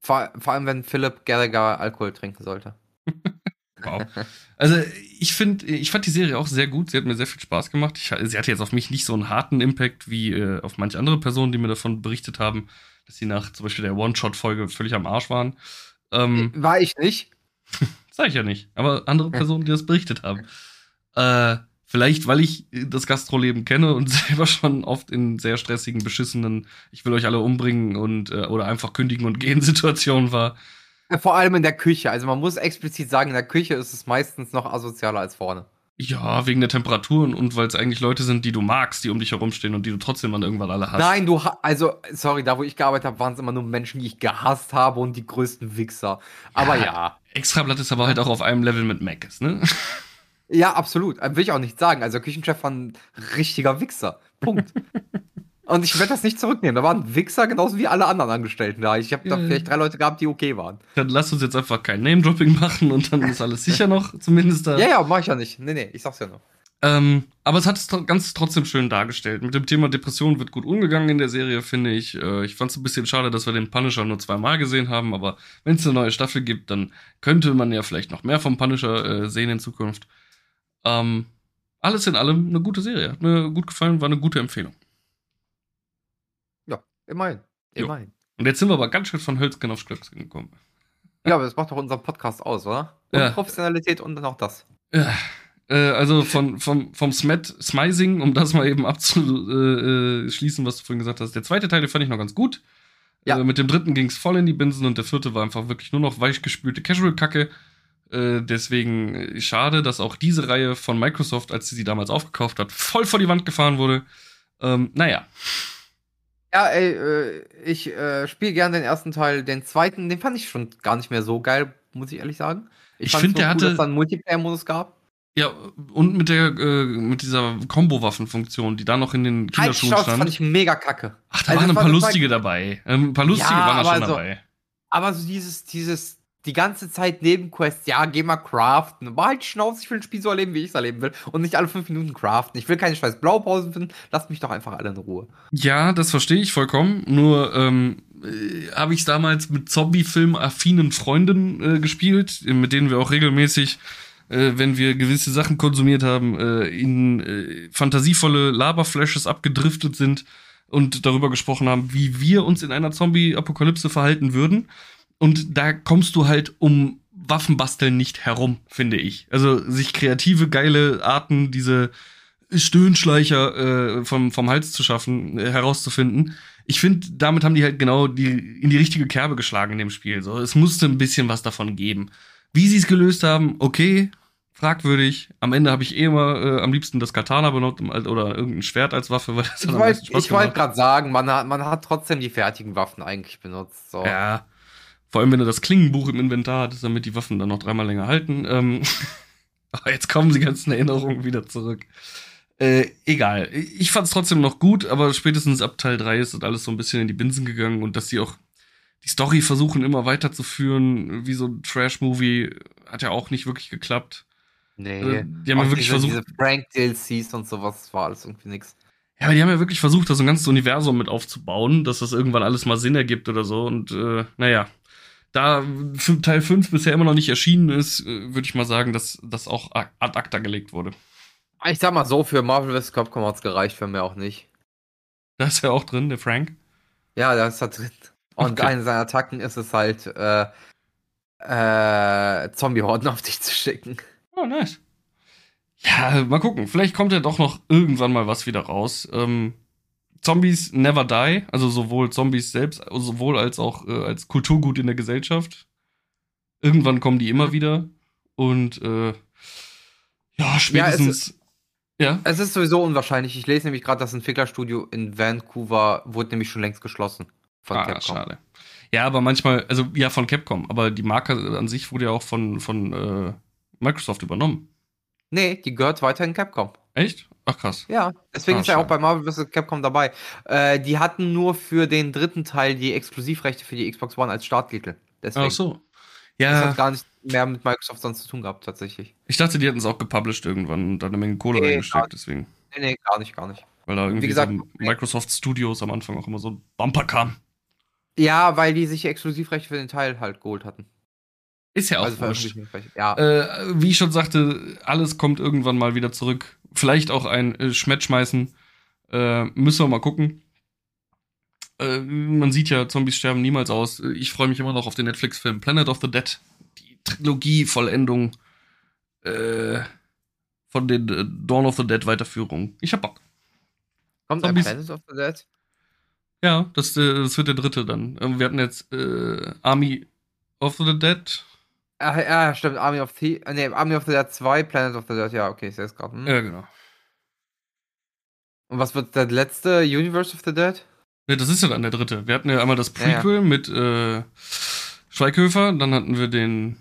Vor, vor allem, wenn Philipp Gallagher Alkohol trinken sollte. wow. Also ich finde, ich fand die Serie auch sehr gut. Sie hat mir sehr viel Spaß gemacht. Ich, sie hatte jetzt auf mich nicht so einen harten Impact wie äh, auf manche andere Personen, die mir davon berichtet haben, dass sie nach zum Beispiel der One-Shot-Folge völlig am Arsch waren. Ähm, War ich nicht. Sag ich ja nicht. Aber andere Personen, die das berichtet haben. Äh, Vielleicht, weil ich das Gastroleben kenne und selber schon oft in sehr stressigen, beschissenen, ich will euch alle umbringen und äh, oder einfach kündigen und gehen Situationen war. Vor allem in der Küche. Also man muss explizit sagen, in der Küche ist es meistens noch asozialer als vorne. Ja, wegen der Temperaturen und weil es eigentlich Leute sind, die du magst, die um dich herumstehen und die du trotzdem dann irgendwann alle hast. Nein, du also, sorry, da wo ich gearbeitet habe, waren es immer nur Menschen, die ich gehasst habe und die größten Wichser. Aber ja. ja. Extrablatt ist aber halt auch auf einem Level mit Mac ist, ne? Ja, absolut. Will ich auch nicht sagen. Also Küchenchef war ein richtiger Wichser. Punkt. Und ich werde das nicht zurücknehmen. Da waren Wichser genauso wie alle anderen Angestellten da. Ich habe da vielleicht drei Leute gehabt, die okay waren. Dann lass uns jetzt einfach kein Name-Dropping machen und dann ist alles sicher noch, zumindest da. Ja, ja, mach ich ja nicht. Nee, nee, ich sag's ja noch. Ähm, aber es hat es ganz trotzdem schön dargestellt. Mit dem Thema Depression wird gut umgegangen in der Serie, finde ich. Äh, ich fand es ein bisschen schade, dass wir den Punisher nur zweimal gesehen haben, aber wenn es eine neue Staffel gibt, dann könnte man ja vielleicht noch mehr vom Punisher äh, sehen in Zukunft. Ähm, alles in allem eine gute Serie. Hat mir gut gefallen, war eine gute Empfehlung. Immerhin. Immerhin. Jo. Und jetzt sind wir aber ganz schön von Hölzgen auf Stöckskin gekommen. Ja, aber das macht doch unseren Podcast aus, oder? Und ja. Professionalität und dann auch das. Ja. Äh, also von, vom, vom Smet, Smizing, um das mal eben abzuschließen, was du vorhin gesagt hast. Der zweite Teil, den fand ich noch ganz gut. Ja. Äh, mit dem dritten ging es voll in die Binsen und der vierte war einfach wirklich nur noch weichgespülte Casual-Kacke. Äh, deswegen äh, schade, dass auch diese Reihe von Microsoft, als sie sie damals aufgekauft hat, voll vor die Wand gefahren wurde. Ähm, naja. Ja, ey, äh, ich äh, spiele gerne den ersten Teil. Den zweiten, den fand ich schon gar nicht mehr so geil, muss ich ehrlich sagen. Ich, ich finde, der hatte. Dass es dann Multiplayer-Modus gab. Ja, und mit der äh, mit dieser Combo-Waffen-Funktion, die da noch in den Kinderschuhen stand. Das fand ich mega kacke. Ach, da also waren ein paar lustige dabei. Ähm, ein paar lustige ja, waren da schon also, dabei. Aber so dieses, dieses die ganze Zeit Nebenquests, ja, geh mal craften. Aber halt Schnauze, ich will ein Spiel so erleben, wie ich es erleben will. Und nicht alle fünf Minuten craften. Ich will keine scheiß Blaupausen finden. Lasst mich doch einfach alle in Ruhe. Ja, das verstehe ich vollkommen. Nur ähm, äh, habe ich es damals mit Zombie-Film-affinen Freunden äh, gespielt, mit denen wir auch regelmäßig äh, wenn wir gewisse Sachen konsumiert haben, äh, in äh, fantasievolle Laberflashes abgedriftet sind und darüber gesprochen haben, wie wir uns in einer Zombie-Apokalypse verhalten würden. Und da kommst du halt um Waffenbasteln nicht herum, finde ich. Also sich kreative, geile Arten, diese Stöhnschleicher äh, vom, vom Hals zu schaffen, äh, herauszufinden. Ich finde, damit haben die halt genau die, in die richtige Kerbe geschlagen in dem Spiel. So, es musste ein bisschen was davon geben. Wie sie es gelöst haben, okay, fragwürdig. Am Ende habe ich eh immer äh, am liebsten das Katana benutzt oder irgendein Schwert als Waffe, weil das Ich wollte wollt gerade sagen, man hat, man hat trotzdem die fertigen Waffen eigentlich benutzt. So. Ja, vor allem, wenn du das Klingenbuch im Inventar hattest, damit die Waffen dann noch dreimal länger halten. Ähm, jetzt kommen die ganzen Erinnerungen wieder zurück. Äh, egal. Ich fand es trotzdem noch gut, aber spätestens ab Teil 3 ist das alles so ein bisschen in die Binsen gegangen und dass sie auch die Story versuchen immer weiterzuführen, wie so ein Trash-Movie, hat ja auch nicht wirklich geklappt. Nee. Also, die haben ja wirklich diese, versucht. Diese Prank-DLCs und sowas war alles irgendwie nix. Ja, aber die haben ja wirklich versucht, da so ein ganzes Universum mit aufzubauen, dass das irgendwann alles mal Sinn ergibt oder so. Und äh, naja, da Teil 5 bisher immer noch nicht erschienen ist, äh, würde ich mal sagen, dass das auch ad acta gelegt wurde. Ich sag mal so, für Marvel vs. Capcom hat's gereicht, für mich auch nicht. Da ist ja auch drin, der Frank. Ja, da ist da drin. Und okay. eine seiner Attacken ist es halt, äh, äh, Zombie-Horden auf dich zu schicken. Oh, nice. Ja, mal gucken. Vielleicht kommt ja doch noch irgendwann mal was wieder raus. Ähm, Zombies never die, also sowohl Zombies selbst, sowohl als auch äh, als Kulturgut in der Gesellschaft. Irgendwann kommen die immer wieder und äh, ja, spätestens. Ja, es, ja. es ist sowieso unwahrscheinlich. Ich lese nämlich gerade, das Entwicklerstudio in Vancouver wurde nämlich schon längst geschlossen. Von ah, Capcom. schade. Ja, aber manchmal, also ja, von Capcom, aber die Marke an sich wurde ja auch von, von äh, Microsoft übernommen. Nee, die gehört weiterhin Capcom. Echt? Ach krass. Ja, deswegen ah, ist er auch bei Marvel vs. Capcom dabei. Äh, die hatten nur für den dritten Teil die Exklusivrechte für die Xbox One als Starttitel. Deswegen. Ach so. Ja. Das hat gar nicht mehr mit Microsoft sonst zu tun gehabt, tatsächlich. Ich dachte, die hätten es auch gepublished irgendwann und da eine Menge Kohle nee, reingesteckt, deswegen. Nee, nee, gar nicht, gar nicht. Weil da irgendwie gesagt, so Microsoft Studios am Anfang auch immer so ein Bumper kam. Ja, weil die sich Exklusivrechte für den Teil halt geholt hatten. Ist ja auch also wurscht. Ja. Äh, wie ich schon sagte, alles kommt irgendwann mal wieder zurück. Vielleicht auch ein äh, Schmettschmeißen. Äh, müssen wir mal gucken. Äh, man sieht ja, Zombies sterben niemals aus. Ich freue mich immer noch auf den Netflix-Film Planet of the Dead. Die Trilogie-Vollendung. Äh, von den äh, Dawn of the Dead Weiterführungen. Ich hab Bock. Kommt Zombies. Planet of the Dead? Ja, das, äh, das wird der dritte dann. Wir hatten jetzt Army of the Dead. Ah, ja, stimmt. Army of the äh, nee, Army of the Dead 2, Planet of the Dead. Ja, okay, ich sehe es gerade. Hm. Ja, genau. Und was wird der letzte Universe of the Dead? Ja, das ist ja dann der dritte. Wir hatten ja einmal das Ja, ja. Prequel mit äh, Schweighöfer, dann hatten wir den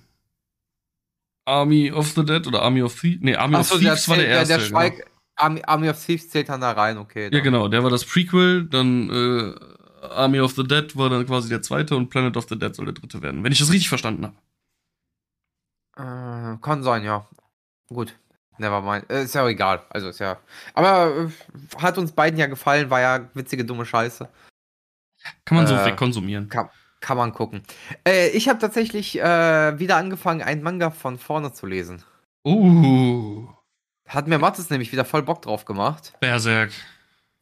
Army of the Dead oder Army of Thieves. Nee, Army of Achso, Thieves war der zählt- erste. Der Schweig Army, Army of Thieves zählt dann da rein, okay. genau. Ja, genau, der war das Prequel, dann äh, Army of the Dead war dann quasi der zweite und Planet of the Dead soll der dritte werden, wenn ich das richtig verstanden habe. Äh, kann sein, ja. Gut. Nevermind. Äh, ist ja auch egal. Also ist ja. Aber äh, hat uns beiden ja gefallen, war ja witzige, dumme Scheiße. Kann man so Äh, wegkonsumieren. Kann, kann man gucken. Äh, ich habe tatsächlich äh, wieder angefangen, einen Manga von vorne zu lesen. Uh, Hat mir Mattes nämlich wieder voll Bock drauf gemacht. Berserk.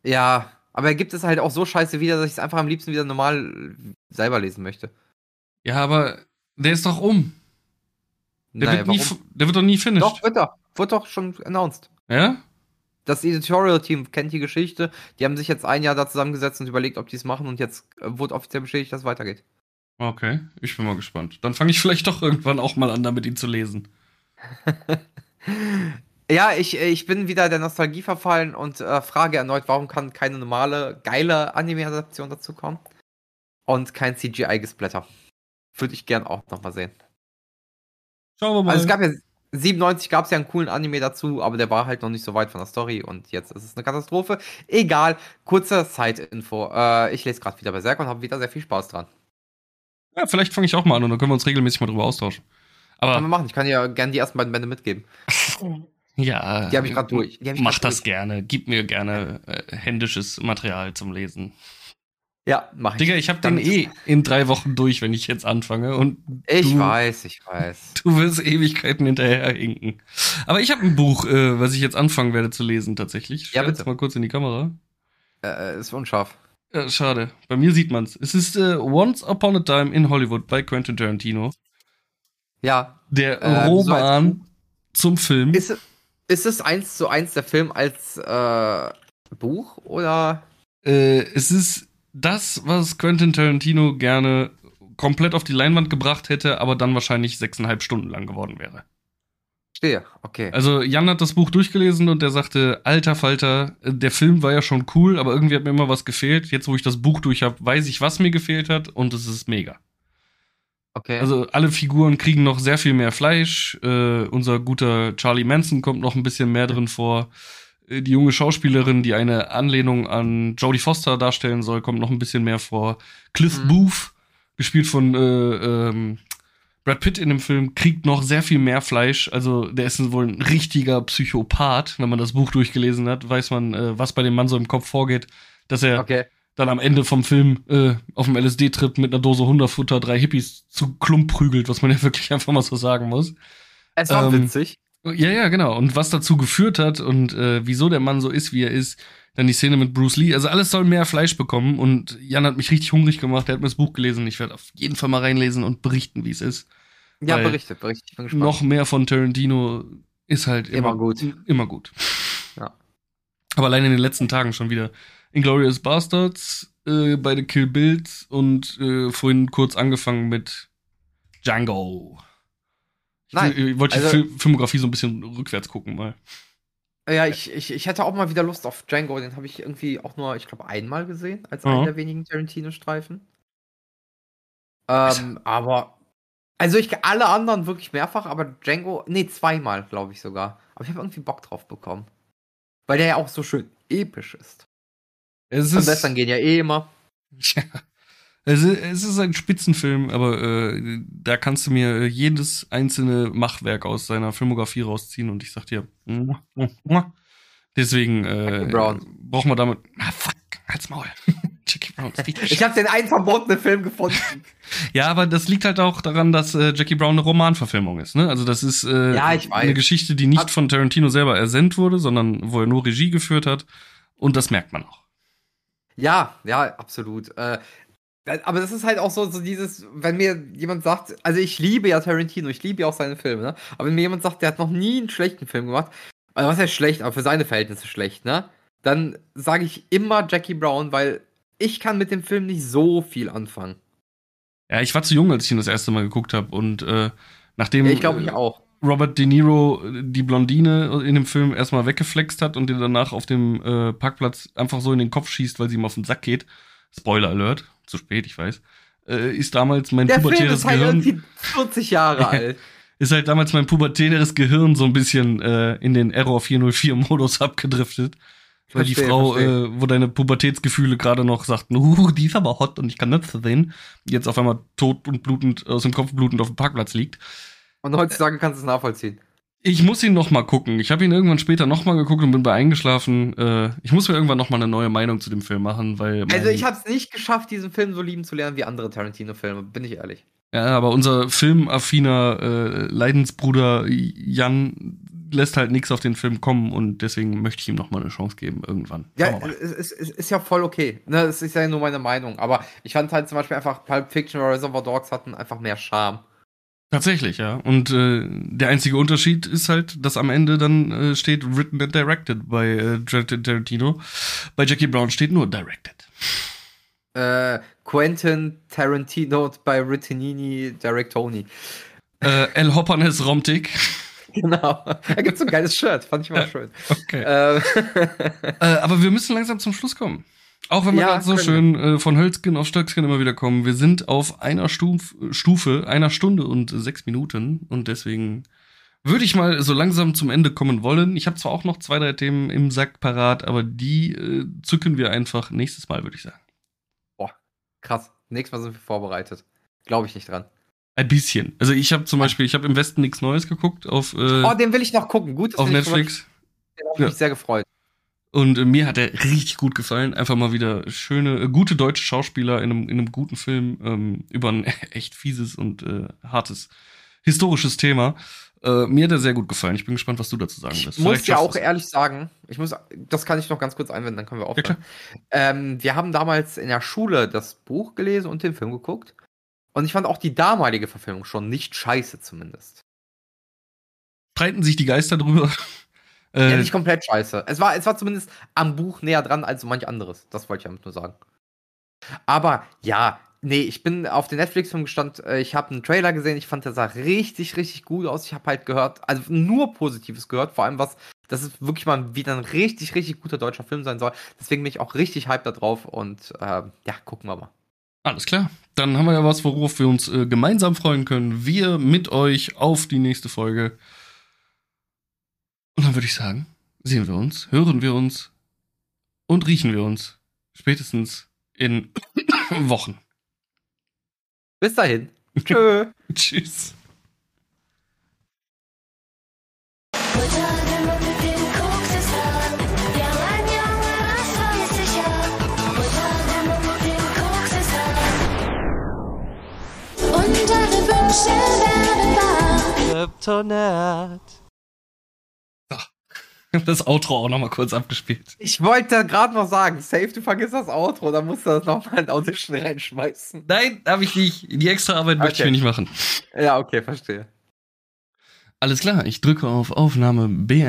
Ja, aber er gibt es halt auch so scheiße wieder, dass ich es einfach am liebsten wieder normal selber lesen möchte. Ja, aber der ist doch um. Der, Naja, wird, nie, der wird doch nie finished. Doch, wird doch. Wird doch schon announced. Ja? Das Editorial-Team kennt die Geschichte. Die haben sich jetzt ein Jahr da zusammengesetzt und überlegt, ob die es machen und jetzt äh, wurde offiziell bestätigt, dass es weitergeht. Okay, ich bin mal gespannt. Dann fange ich vielleicht doch irgendwann auch mal an, damit ihn zu lesen. Ja, ich, ich bin wieder der Nostalgie verfallen und äh, frage erneut, warum kann keine normale, geile Anime-Adaption dazu kommen? Und kein CGI-Gesplatter. Würde ich gern auch nochmal sehen. Schauen wir mal. Also es gab ja 97 gab es ja einen coolen Anime dazu, aber der war halt noch nicht so weit von der Story und jetzt ist es eine Katastrophe. Egal, kurze Side-Info. Äh, ich lese gerade wieder Berserk und habe wieder sehr viel Spaß dran. ja, vielleicht fange ich auch mal an und dann können wir uns regelmäßig mal drüber austauschen. Kann man Aber machen. Ich kann ja gerne die ersten beiden Bände mitgeben. ja, Die habe ich gerade durch. Hab ich Mach das durch. gerne. Gib mir gerne äh, händisches Material zum Lesen. Ja, mach ich. Digga, ich Dann den eh in drei Wochen durch, wenn ich jetzt anfange. Und Ich du, weiß, ich weiß. Du wirst Ewigkeiten hinterher hinken. Aber ich habe ein Buch, äh, was ich jetzt anfangen werde zu lesen, tatsächlich. Ich Ja, bitte. mal kurz in die Kamera. Äh, ist unscharf. Ja, schade. Bei mir sieht man's. Es ist äh, Once Upon a Time in Hollywood bei Quentin Tarantino. Ja. Der so als Roman zum Film. Ist, es- ist es eins zu eins der Film als äh, Buch oder? Äh, es ist das, was Quentin Tarantino gerne komplett auf die Leinwand gebracht hätte, aber dann wahrscheinlich sechseinhalb Stunden lang geworden wäre. Stehe, okay. Also Jan hat das Buch durchgelesen und der sagte, alter Falter, der Film war ja schon cool, aber irgendwie hat mir immer was gefehlt. Jetzt, wo ich das Buch durch habe, weiß ich, was mir gefehlt hat und es ist mega. okay. Also alle Figuren kriegen noch sehr viel mehr Fleisch. Äh, unser guter Charlie Manson kommt noch ein bisschen mehr drin vor. Äh, Die junge Schauspielerin, die eine Anlehnung an Jodie Foster darstellen soll, kommt noch ein bisschen mehr vor. Cliff Mhm. Booth, gespielt von äh, ähm, Brad Pitt in dem Film, kriegt noch sehr viel mehr Fleisch. Also der ist wohl ein richtiger Psychopath. Wenn man das Buch durchgelesen hat, weiß man, äh, was bei dem Mann so im Kopf vorgeht. Dass er okay. dann am Ende vom Film äh, auf dem LSD-Trip mit einer Dose Hunderfutter drei Hippies zu Klump prügelt, was man ja wirklich einfach mal so sagen muss. Es war ähm, witzig. Ja, ja, genau. Und was dazu geführt hat und äh, wieso der Mann so ist, wie er ist. Dann die Szene mit Bruce Lee. Also alles soll mehr Fleisch bekommen. Und Jan hat mich richtig hungrig gemacht. Er hat mir das Buch gelesen. Ich werde auf jeden Fall mal reinlesen und berichten, wie es ist. Ja, weil berichtet, berichtet. Ich bin gespannt. Noch mehr von Tarantino ist halt immer, Immer gut. Immer gut. Ja. Aber allein in den letzten Tagen schon wieder. Inglourious Bastards, äh, beide Kill Bills und äh, vorhin kurz angefangen mit Django. Nein, ich wollte die also- Fil Filmografie so ein bisschen rückwärts gucken mal. Ja, ich, ich, ich hätte auch mal wieder Lust auf Django. Den habe ich irgendwie auch nur, ich glaube, einmal gesehen, als Ja. einen der wenigen Tarantino-Streifen. Ähm, aber. Also ich alle anderen wirklich mehrfach, aber Django, nee, zweimal, glaube ich sogar. Aber ich habe irgendwie Bock drauf bekommen. Weil der ja auch so schön episch ist. Es Am ist, besten gehen ja eh immer. Ja. Es ist, es ist ein Spitzenfilm, aber äh, da kannst du mir jedes einzelne Machwerk aus seiner Filmografie rausziehen und ich sag dir, deswegen äh, braucht man damit. Ah, fuck, halt's Maul. Jackie Brown ist richtig Ich habe den einen verbotenen Film gefunden. Ja, aber das liegt halt auch daran, dass äh, Jackie Brown eine Romanverfilmung ist. Ne? Also das ist äh, Ja, eine Geschichte, die nicht von Tarantino selber ersendet wurde, sondern wo er nur Regie geführt hat. Und das merkt man auch. Ja, ja, absolut. Äh, aber das ist halt auch so, so dieses, wenn mir jemand sagt, also ich liebe ja Tarantino, ich liebe ja auch seine Filme, ne? aber wenn mir jemand sagt, der hat noch nie einen schlechten Film gemacht, Also was heißt schlecht, aber für seine Verhältnisse schlecht, ne? Dann sage ich immer Jackie Brown, weil ich kann mit dem Film nicht so viel anfangen. Ja, ich war zu jung, als ich ihn das erste Mal geguckt habe. Und äh, nachdem Ja, ich glaube, ich äh, auch. Robert De Niro äh, die Blondine in dem Film erstmal weggeflext hat und ihr danach auf dem äh, Parkplatz einfach so in den Kopf schießt, weil sie ihm auf den Sack geht. Spoiler Alert, zu spät, ich weiß. Äh, ist damals mein Der Film pubertäres ist halt Gehirn. irgendwie 40 Jahre alt. ist halt damals mein pubertäres Gehirn so ein bisschen äh, in den Error 404-Modus abgedriftet. Weil die Verstehe, Frau, verstehe. äh, wo deine Pubertätsgefühle gerade noch sagten, uh, die ist aber hot und ich kann nicht sehen, jetzt auf einmal tot und blutend, aus dem Kopf blutend auf dem Parkplatz liegt. Und heutzutage kannst du es nachvollziehen. Ich muss ihn noch mal gucken. Ich habe ihn irgendwann später noch mal geguckt und bin bei eingeschlafen. Äh, ich muss mir irgendwann noch mal eine neue Meinung zu dem Film machen, weil Also ich habe es nicht geschafft, diesen Film so lieben zu lernen wie andere Tarantino-Filme, bin ich ehrlich. ja, aber unser filmaffiner äh, Leidensbruder Jan lässt halt nichts auf den Film kommen und deswegen möchte ich ihm noch mal eine Chance geben irgendwann. Ja, es, es, es ist ja voll okay. Ne, es ist ja nur meine Meinung. Aber ich fand halt zum Beispiel einfach Pulp Fiction oder Reservoir Dogs hatten einfach mehr Charme. Tatsächlich, ja. Und äh, der einzige Unterschied ist halt, dass am Ende dann äh, steht written and directed bei äh, Tarantino. Bei Jackie Brown steht nur directed. Äh, Quentin Tarantino bei Ritinini Directoni. Äh, El Hoppernes Romtik. Genau. Da gibt's so ein geiles Shirt, fand ich mal schön. Okay. Ähm, Äh, aber wir müssen langsam zum Schluss kommen. Auch wenn wir Ja, gerade so schön äh, von Hölzgen auf Stöcksken immer wieder kommen. Wir sind auf einer Stuf Stufe, einer Stunde und sechs Minuten. Und deswegen würde ich mal so langsam zum Ende kommen wollen. Ich habe zwar auch noch zwei, drei Themen im Sack parat, aber die äh, zücken wir einfach nächstes Mal, würde ich sagen. krass. Nächstes Mal sind wir vorbereitet. Glaube ich nicht dran. Ein bisschen. Also ich habe zum Beispiel, ich habe im Westen nichts Neues geguckt auf, äh, Oh, den will ich noch gucken. Gut, auf Netflix. Den hab ich mich sehr gefreut. Und äh, mir hat er richtig gut gefallen. Einfach mal wieder schöne, äh, gute deutsche Schauspieler in einem, in einem guten Film ähm, über ein echt fieses und äh, hartes historisches Thema. Äh, mir hat er sehr gut gefallen. Ich bin gespannt, was du dazu sagen Ich wirst. muss Vielleicht ja schaffst auch du's. ehrlich sagen, ich muss, das kann ich noch ganz kurz einwenden, dann können wir Ja, aufhören. ähm, wir haben damals in der Schule das Buch gelesen und den Film geguckt. Und ich fand auch die damalige Verfilmung schon nicht scheiße zumindest. Streiten sich die Geister drüber. Ja, äh, nicht komplett scheiße. Es war, es war zumindest am Buch näher dran als so manch anderes. Das wollte ich damit nur sagen. Aber ja, nee, ich bin auf den Netflix-Film gestanden, äh, ich habe einen Trailer gesehen, ich fand, der sah richtig, richtig gut aus. Ich habe halt gehört, also nur Positives gehört, vor allem was, dass es wirklich mal wieder ein richtig, richtig guter deutscher Film sein soll. Deswegen bin ich auch richtig hyped da drauf und ähm, ja, gucken wir mal. Alles klar. Dann haben wir ja was, worauf wir uns äh, gemeinsam freuen können. Wir mit euch auf die nächste Folge. Und dann würde ich sagen, sehen wir uns, hören wir uns und riechen wir uns spätestens in Wochen. Bis dahin. Tschö. Tschüss. Deine Wünsche werden wahr. Kryptonat. Das Outro auch nochmal kurz abgespielt. Ich wollte gerade noch sagen, safe, du vergisst das Outro, dann musst du das nochmal in Audition reinschmeißen. Nein, habe ich nicht. Die extra Arbeit möchte ich Okay. mir nicht machen. Ja, okay, verstehe. Alles klar, ich drücke auf Aufnahme beenden.